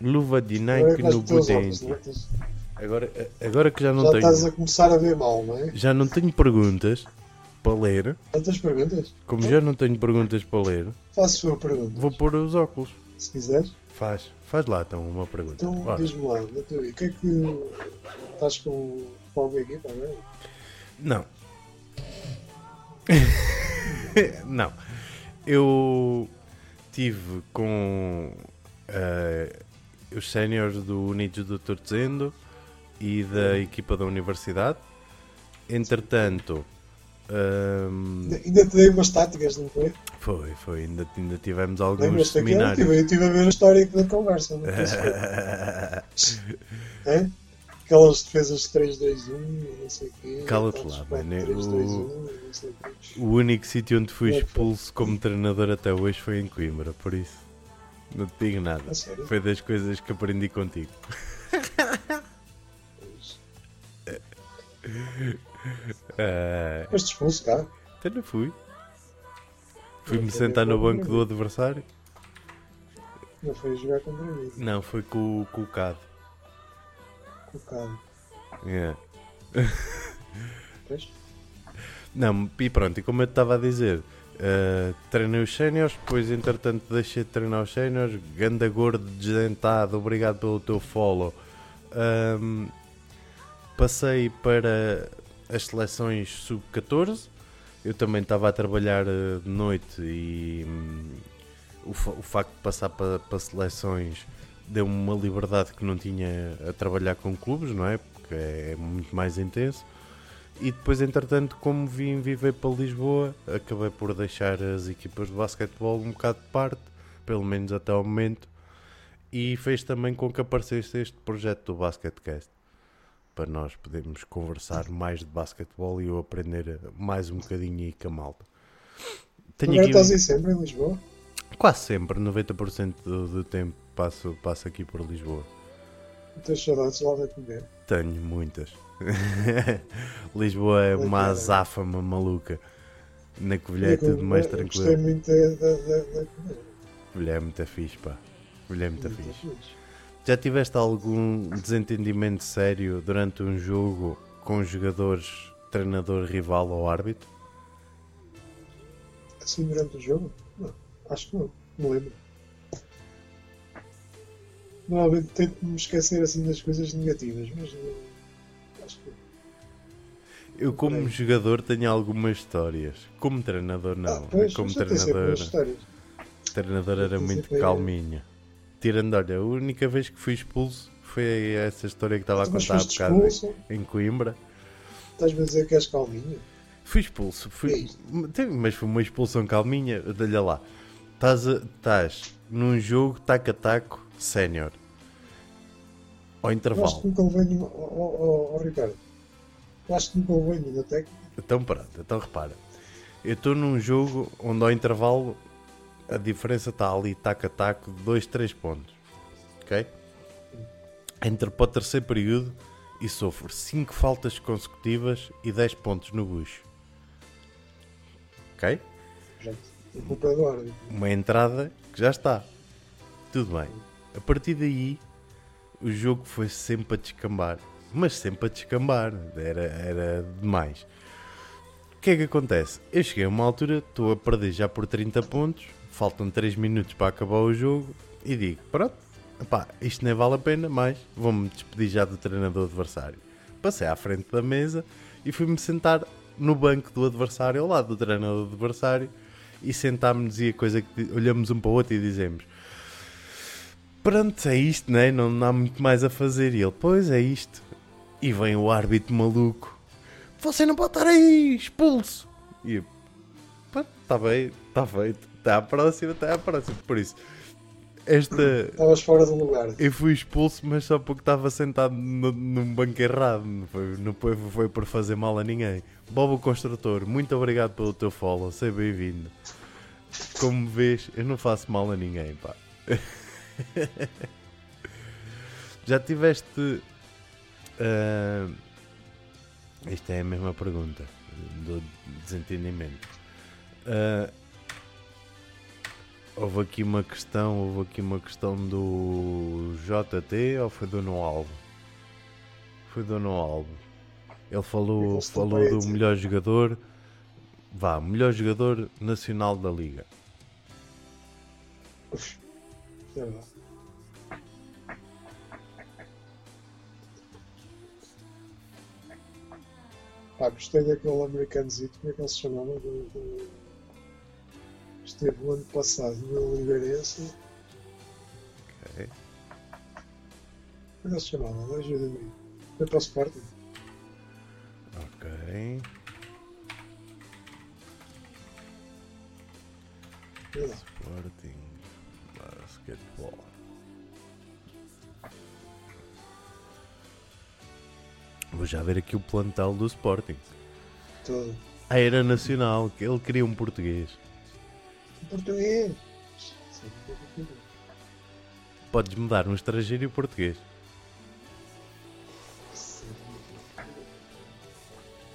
Luva de Nike no? Tens- Agora, agora que já não Já tenho, estás a começar a ver mal, não é? já não tenho perguntas para ler, Já tens perguntas? como já não tenho perguntas para ler, Faço a pergunta. vou pôr os óculos. Se quiseres. Faz, faz lá então uma pergunta. Então diz-me lá, o que é que estás com fome aqui também? Não. não. Eu tive com eh, os séniores do Unidos do Torcendo e da equipa da universidade. Entretanto, ehm, Ainda- te dei umas táticas, não foi? foi, foi, ainda, ainda tivemos alguns seminários. Eu estive a ver a história da conversa, não foi? É? Aquelas defesas de 3-2-1, não sei o quê. Cala-te lá, 4, mano, 3-2-1, o- não sei o único sítio onde fui é expulso como treinador até hoje foi em Coimbra, por isso não te digo nada. Foi das coisas que aprendi contigo. Ah, Mas te expulso cá. até não fui. Fui-me sentar no banco do adversário. Não foi jogar contra mim. Não, foi com, o- com o Cado. Yeah. Pois? Não, e pronto, e como eu estava a dizer, eh, treinei os séniores, depois entretanto deixei de treinar os séniores, ganda gordo, desdentado, obrigado pelo teu follow. Ahm, passei para as seleções sub-14, eu também estava a trabalhar eh, de noite e hum, o, fa- o facto de passar para, para seleções deu-me uma liberdade que não tinha a trabalhar com clubes, não é? Porque é muito mais intenso. E depois, entretanto, como vim viver para Lisboa, acabei por deixar as equipas de basquetebol um bocado de parte, pelo menos até ao momento, e fez também com que aparecesse este projeto do Basketcast, para nós podermos conversar mais de basquetebol e eu aprender mais um bocadinho aí com a malta. Tenho Agora aqui estás aí sempre em Lisboa? quase sempre, 90% do, do tempo passo, passo aqui por Lisboa. Tens saudades lá da comer? Tenho muitas. Lisboa é uma Legal. azáfama maluca. Na Covilhã é tudo mais Eu Gostei tranquilo. muito da, da, da. Covilhã é muito fixe, pá. Covilhã é muito Muito fixe. fixe. Já tiveste algum desentendimento sério durante um jogo com jogadores, treinador, rival ou árbitro? Assim durante o jogo? Não, acho que não. Não lembro. Normalmente tento me esquecer assim das coisas negativas, mas não, acho que. Eu, como Ok. jogador, tenho algumas histórias. Como treinador, não. ah, pois, como treinador, treinador era muito sempre- calminha. Tirando, olha, a única vez que fui expulso foi essa história que estava a contar há bocado expulso, em Coimbra. estás a dizer que és calminho? Fui expulso, é fui? Tem- mas foi uma expulsão calminha. Olha lá, estás, a- estás num jogo taco a taco sénior ao Eu acho que intervalo. nunca nenhuma. Oh, oh, oh, Ricardo, eu acho que nunca levei nenhuma técnica. Então, pronto, então repara, eu estou num jogo onde ao intervalo a diferença está ali taco a taco, 2, 3 pontos, ok? Entro para o terceiro período e sofro 5 faltas consecutivas e 10 pontos no bucho, ok? É uma entrada que já está. Tudo bem. A partir daí, o jogo foi sempre a descambar. Mas sempre a descambar. Era, era demais. O que é que acontece? Eu cheguei a uma altura, estou a perder já por 30 pontos, faltam 3 minutos para acabar o jogo e digo: pronto, pá, isto nem vale a pena, mas vou-me despedir já do treinador adversário. Passei à frente da mesa e fui-me sentar no banco do adversário, ao lado do treinador adversário, e sentámos-nos e a coisa que olhamos um para o outro e dizemos: Pronto, é isto, né? não há muito mais a fazer. E ele: Pois é isto. E vem o árbitro maluco: Você não pode estar aí, expulso. E eu: Pronto, está bem, está feito. Até à próxima, até à próxima. Por isso, esta. Estavas fora do lugar. Eu fui expulso, mas só porque estava sentado no, num banco errado. Não foi, não foi, foi por fazer mal a ninguém. Bobo Construtor, muito obrigado pelo teu follow. Seja bem-vindo. Como vês, eu não faço mal a ninguém, pá. Já tiveste. Uh, isto é a mesma pergunta do desentendimento. Uh, houve aqui uma questão, houve aqui uma questão do JT ou foi do No Alvo? Foi do No Alvo. Ele falou, falou do melhor jogador, vá, melhor jogador nacional da liga. Sei lá. Pá, gostei daquele americanozito, como é que ele se chamava? Do, do... Esteve o ano passado no Oliveirense. Ok. Como é que ele se chamava? Ajuda-me. Foi para o Sporting. Ok. Sporting Basketball. Vou já ver aqui o plantel do Sporting. Todo. Ah, era nacional, que ele queria um português. Português. Podes mudar um estrangeiro e um português.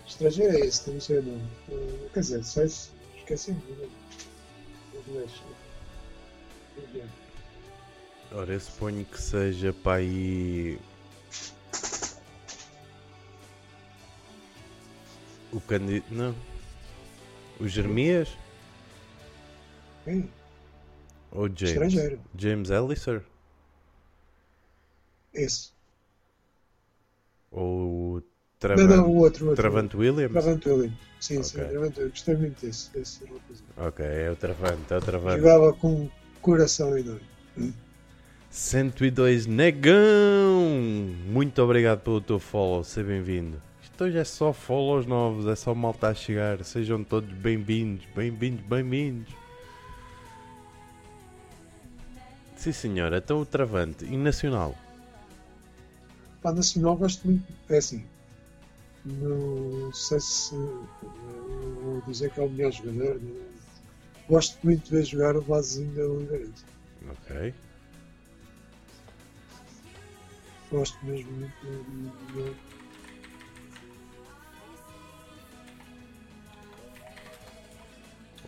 Estrangeiro é esse, não sei o nome. Uh, quer dizer, sei se esqueci o nome. Inglês. Indiano. Ora, eu suponho que seja para aí. O candidato. Não. O Jeremias? Quem? Ou James? Estrangeiro. James Elliser? Esse. Ou o Não, Travante, não, o outro. o outro. Travante Williams? Travante Williams. Sim, sim, Ok. Travante Williams. Gostei muito desse. desse rapaz. Ok, é o Travante, é o Travante. Jogava com coração enorme. 102 Negão! Muito obrigado pelo teu follow, seja bem-vindo. Isto hoje é só follows novos, é só malta a chegar. Sejam todos bem-vindos, bem-vindos, bem-vindos. Sim senhora, então o Travante e Nacional. Pá, Nacional gosto muito. É assim. Não sei se. eh, Vou dizer que é o melhor jogador. Gosto muito de ver jogar o Vazinho da Oliveirense. Ok. Gosto mesmo muito de de-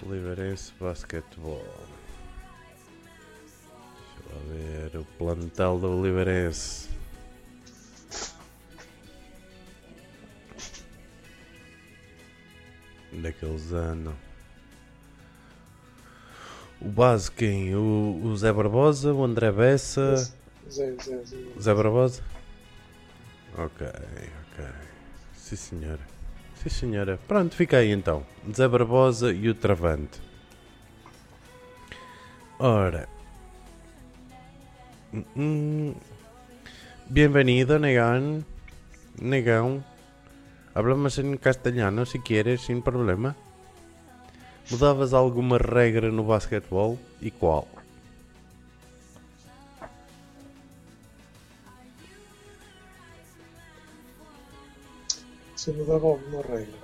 Oliveirense Basquetebol. Deixa lá ver o plantel do Oliveirense. Daqueles anos. O base quem? O, o Zé Barbosa, o André Bessa. Zé, Zé, Zé. Zé Barbosa? Ok, ok. Sim senhora. Sim senhora. Pronto, fica aí então. Zé Barbosa e o Travante. Ora. Hum, hum. Bienvenido, Negán. Negão. Hablamos en castellano si quieres, sin problema. Mudavas alguma regra no basquetebol? E qual? Se mudava alguma regra.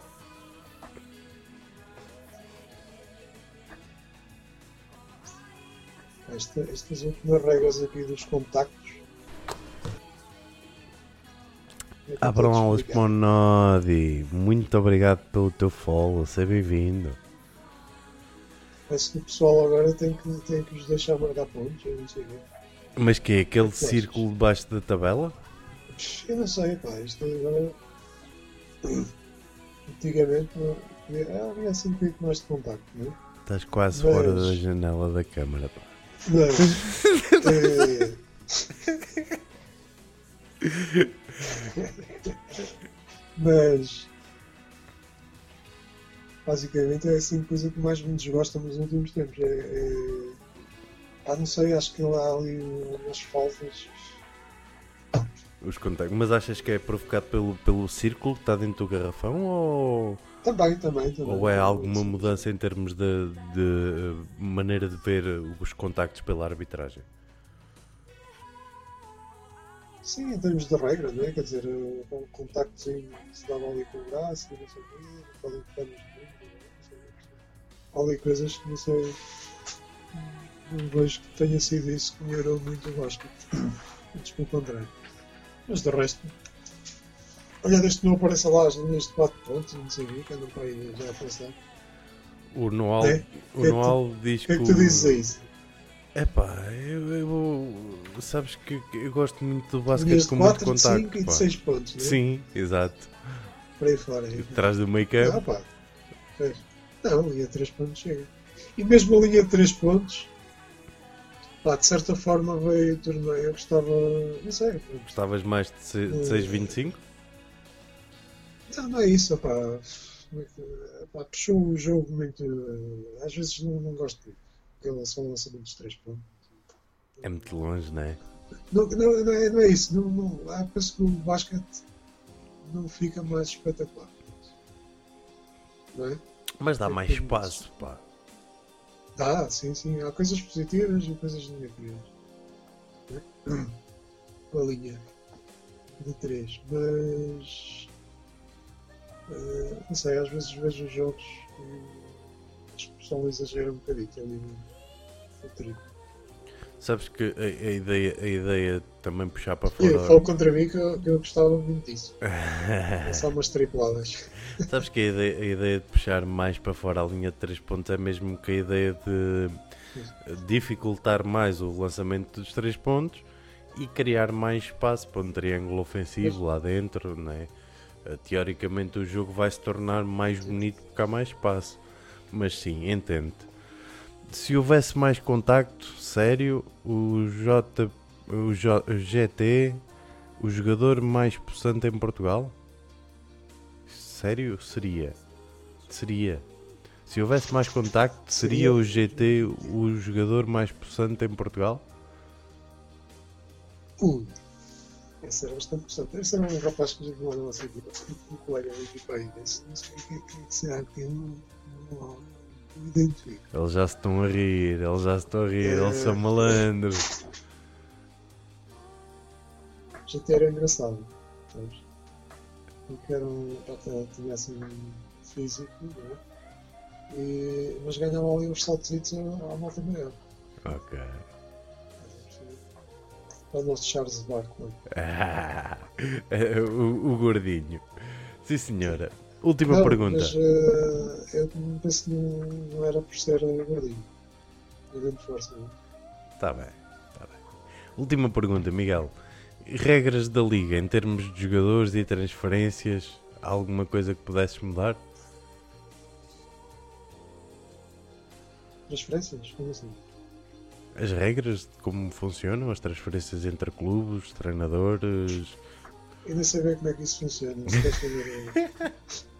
Esta, estas últimas regras aqui dos contactos. é Abram explicar. Monodi. Muito obrigado pelo teu follow. Seja bem-vindo. Parece que o pessoal agora tem que, tem que os deixar marcar pontos. Eu não sei quê. Mas que é aquele achas? círculo debaixo da tabela? Eu não sei, pá. Isto agora. Antigamente não- havia havia assim um pouco mais de contacto, não é? Estás quase Mas- fora da janela da câmara. pá. Mas, eh, Mas basicamente é assim a coisa que mais me desgosta nos últimos tempos. É, é... Ah, não sei, acho que há ali umas faltas. Os contactos. Mas achas que é provocado pelo, pelo círculo que está dentro do garrafão ou, Também, também, também. ou é alguma mudança em termos de, de maneira de ver os contactos pela arbitragem? Sim, em termos de regra, não é? Quer dizer, eh, com contactos em se dava ali com o braço, não sei o quê, o quê. Há ali coisas que não sei. Não vejo que tenha sido isso que melhorou muito o basquete. Desculpa, André. Mas de resto. Olha, desde que não apareça lá as linhas de 4 pontos, não sei o quê, que andam para aí já a pensar. O Noal, É? o que é que Noal diz O que é que que tu dizes a isso? Epá, eu, eu- Sabes que que eu gosto muito do basquete de com muito 4, de contacto. 5 e de pá. 6 pontos, não é? Sim, exato. Por aí fora. é. Atrás do meio Ah, campo. pá. Não, a linha de 3 pontos chega. E mesmo a linha de 3 pontos, pá, de certa forma veio o torneio. Eu gostava. Não sei. Gostavas mais de se- de Eh, 6,25? Não, não é isso, pá. Pá, puxou o jogo muito. eh, Às vezes não, não gosto muito. Aquele só lançamento de 3 pontos. É muito longe, não é? Não, não, não, é, não é isso. Não, não, ah, penso que o basquete não fica mais espetacular. Não é? Mas dá mais espaço, pá. Dá, sim, sim. Há coisas positivas e coisas negativas. Né? Com a linha de 3. Mas. eh, não sei, às vezes vejo os jogos e acho que o pessoal exagera um bocadito ali no, no triplo. Sabes que a, a ideia, a ideia de também puxar para eu fora. falo contra mim que eu, eu gostava muito disso. Só umas tripladas. Sabes que a ideia, a ideia de puxar mais para fora a linha de 3 pontos é mesmo que a ideia de dificultar mais o lançamento dos 3 pontos e criar mais espaço para um triângulo ofensivo lá dentro, não é? Eh, Teoricamente o jogo vai se tornar mais bonito porque há mais espaço. Mas sim, entendo. Se houvesse mais contacto sério, o, J, o, J, o GT, o jogador mais possante em Portugal? Sério? Seria. Seria. Se houvesse mais contacto, seria Seria. o GT o jogador mais possante em Portugal? Ui, esse era bastante interessante. Esse era um rapaz que já viu a nossa equipa, um colega da equipa aí. Esse, que é que será identifico. Eles já se estão a rir, eles já se estão a rir, eles são É. malandros. Já até era engraçado, sabes? Porque era um, até tinha assim um físico, não é? E, mas ganhava ali uns saltos à malta maior. Ok. Para o nosso Charles Barkley. Ah, o, o gordinho. Sim, senhora. Última Não, pergunta. Mas eh, eu penso que não, não era por ser gordinho. De grande força, não é? Tá bem, tá bem. Última pergunta, Miguel. Regras da liga em termos de jogadores e transferências, alguma coisa que pudesses mudar? Transferências? Como assim? As regras de como funcionam, as transferências entre clubes, treinadores. Eu nem sei bem como é que isso funciona.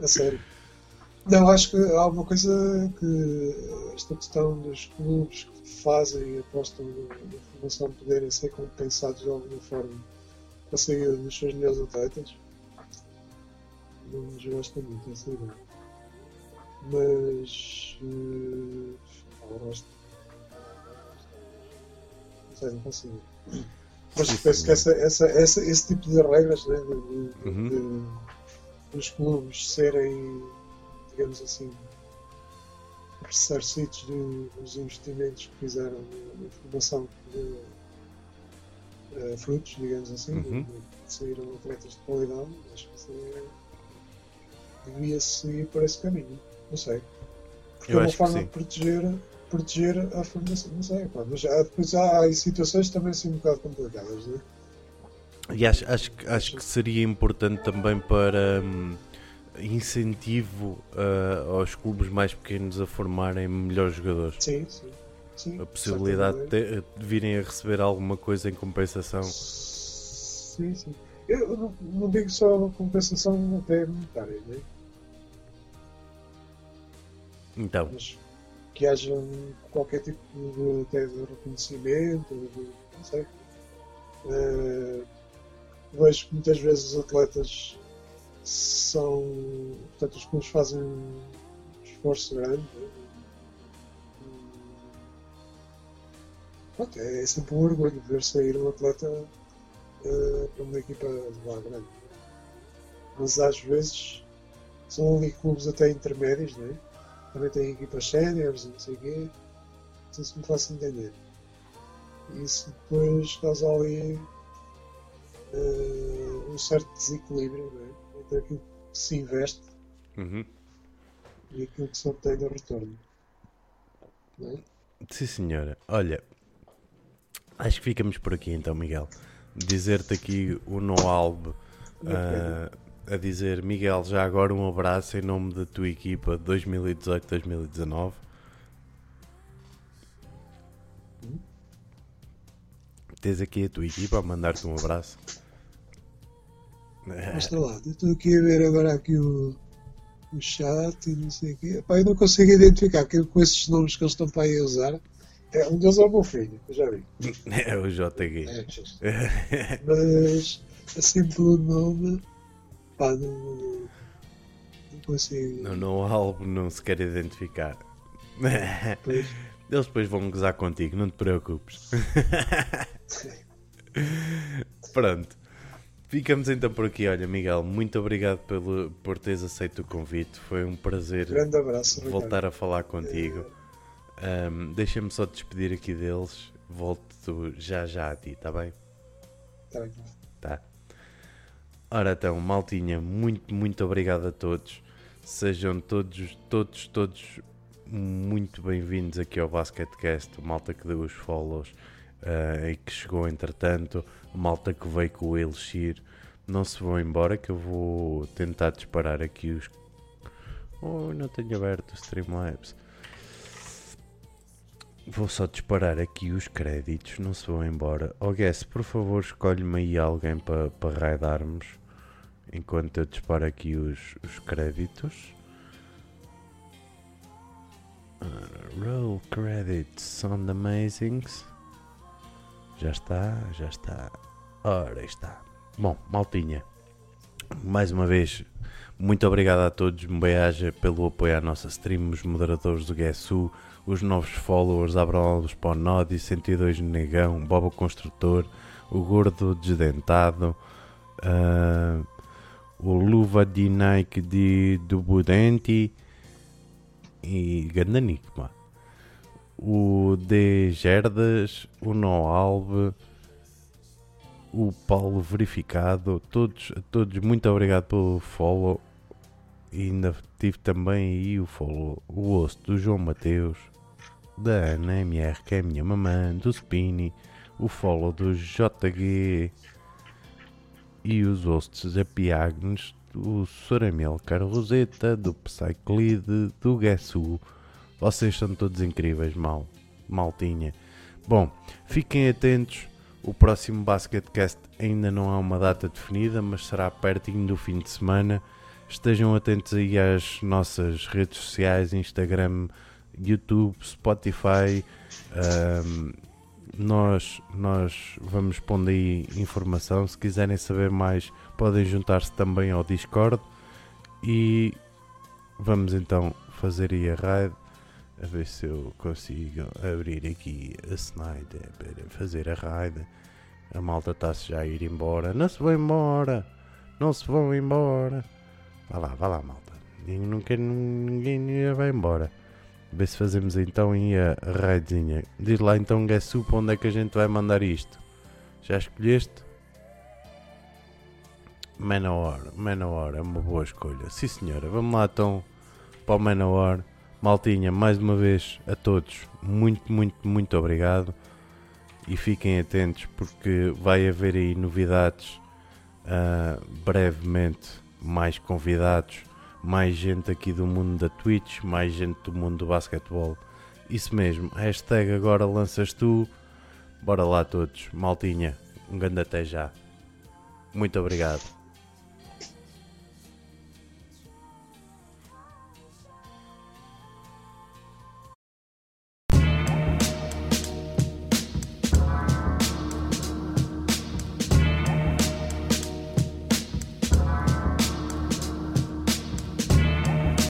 A sério. Não, acho que há uma coisa que esta questão dos clubes que fazem e apostam na formação poderem ser compensados de alguma forma a saída dos seus melhores atletas. Não nos gosta muito essa ideia. Mas. Uh, gosto. Não sei, não consigo. Mas penso que essa, essa, essa, esse tipo de regras né, de, de- Uhum. de- dos clubes serem, digamos assim, ressarcidos dos investimentos que fizeram na formação de eh, frutos, digamos assim, Uhum. de saíram atletas de qualidade, acho que isso é, devia seguir por esse caminho. Não sei. Porque Eu é uma que forma de proteger, proteger a formação. Não sei, pá, mas há, depois há, há situações também assim um bocado complicadas, né? E acho, acho, que- acho que seria importante também para hum, incentivo ah, aos clubes mais pequenos a formarem melhores jogadores. Sim, sim. Sim, a possibilidade de, ter- de virem a receber alguma coisa em compensação. Sim, sim. Eu não, não digo só compensação até monetária, né? Então, mas que haja um- qualquer tipo de, até de reconhecimento, de, não sei. Eh, vejo que muitas vezes os atletas são, portanto, os clubes fazem um esforço grande. Pronto, é sempre um orgulho ver sair um atleta eh, para uma equipa de lá grande. Mas às vezes são ali clubes até intermédios, não é? também tem equipas séniores não sei o quê. Não sei se me faço entender. Isso depois causa ali eh, um certo desequilíbrio é? entre aquilo que se investe uhum. e aquilo que se obtém de retorno. É? sim senhora. Olha, acho que ficamos por aqui então, Miguel. Dizer-te aqui o no álbum a dizer Miguel, já agora um abraço em nome da tua equipa 2018-2019. Hum? Tens aqui a tua equipa a mandar-te um abraço. Mas está lá, eu estou aqui a ver agora aqui o, o chat e não sei o quê. Pá, eu não consigo identificar que com esses nomes que eles estão para aí a usar. É, um deles é o meu filho, eu já vi. É o JG. É, mas assim pelo nome, pá, não, não, não consigo. No, no álbum não se quer identificar. Pois, Eles depois vão gozar contigo, não te preocupes. Pronto. Ficamos então por aqui. Olha, Miguel, muito obrigado pelo, por teres aceito o convite. Foi um prazer grande abraço, Ricardo. voltar a falar contigo. Ahm, Deixa-me só despedir aqui deles. Volto já já a ti, está bem? Tá bem. Tá. Ora então, maltinha, muito, muito obrigado a todos. Sejam todos, todos, todos muito bem-vindos aqui ao Basketcast. Malta que deu os follows ah, e que chegou entretanto. Malta que veio com o Elixir. Não se vão embora que eu vou tentar disparar aqui os... Oh, não tenho aberto o Streamlabs. Vou só disparar aqui os créditos, não se vão embora. Oh Guess, por favor, escolhe-me aí alguém para pa raidarmos enquanto eu disparo aqui os, os créditos. Ora, roll credits on the Amazings. Já está, já está. Ora, está. Bom, maltinha. Mais uma vez, muito obrigado a todos. Beijo pelo apoio à nossa stream, os moderadores do Guessu, os novos followers, Abrão Alves Ponodi, 102 Negão, Bobo Construtor, o Gordo Desdentado, ah, o Luva de Nike de, do Budenti e Gandanik, mano. O D. Gerdas, o Noalve, o Paulo Verificado, todos, todos muito obrigado pelo follow. E ainda tive também aí o follow, o osso do João Mateus, da Ana MR, que é a minha mamãe, do Spini, o follow do JG e os hosts da Piagnes, do Soramel Carroseta, do Psyclide, do Guessu. Vocês são todos incríveis, mal, maltinha. Bom, fiquem atentos. O próximo Basketcast ainda não há uma data definida, mas será pertinho do fim de semana. Estejam atentos aí às nossas redes sociais, Instagram, YouTube, Spotify. Ahm, nós, nós vamos pondo aí informação. Se quiserem saber mais, podem juntar-se também ao Discord. E vamos então fazer aí a raid. A ver se eu consigo abrir aqui a Snyder para fazer a raid. A malta está-se já a ir embora. Não se vão embora! Não se vão embora! Vá lá, vá lá, malta. Quer, ninguém, vai embora. Ver se fazemos então aí a, a raidzinha. Diz lá então, Gassu, para onde é que a gente vai mandar isto? Já escolheste? Manowar, Manowar, é uma boa escolha. Sim senhora, vamos lá então para o Manowar. Maltinha, mais uma vez a todos, muito, muito, muito obrigado. E fiquem atentos porque vai haver aí novidades ah, brevemente, mais convidados, mais gente aqui do mundo da Twitch, mais gente do mundo do basquetebol isso mesmo. Hashtag agora lanças tu. Bora lá todos. Maltinha, um grande até já. Muito obrigado.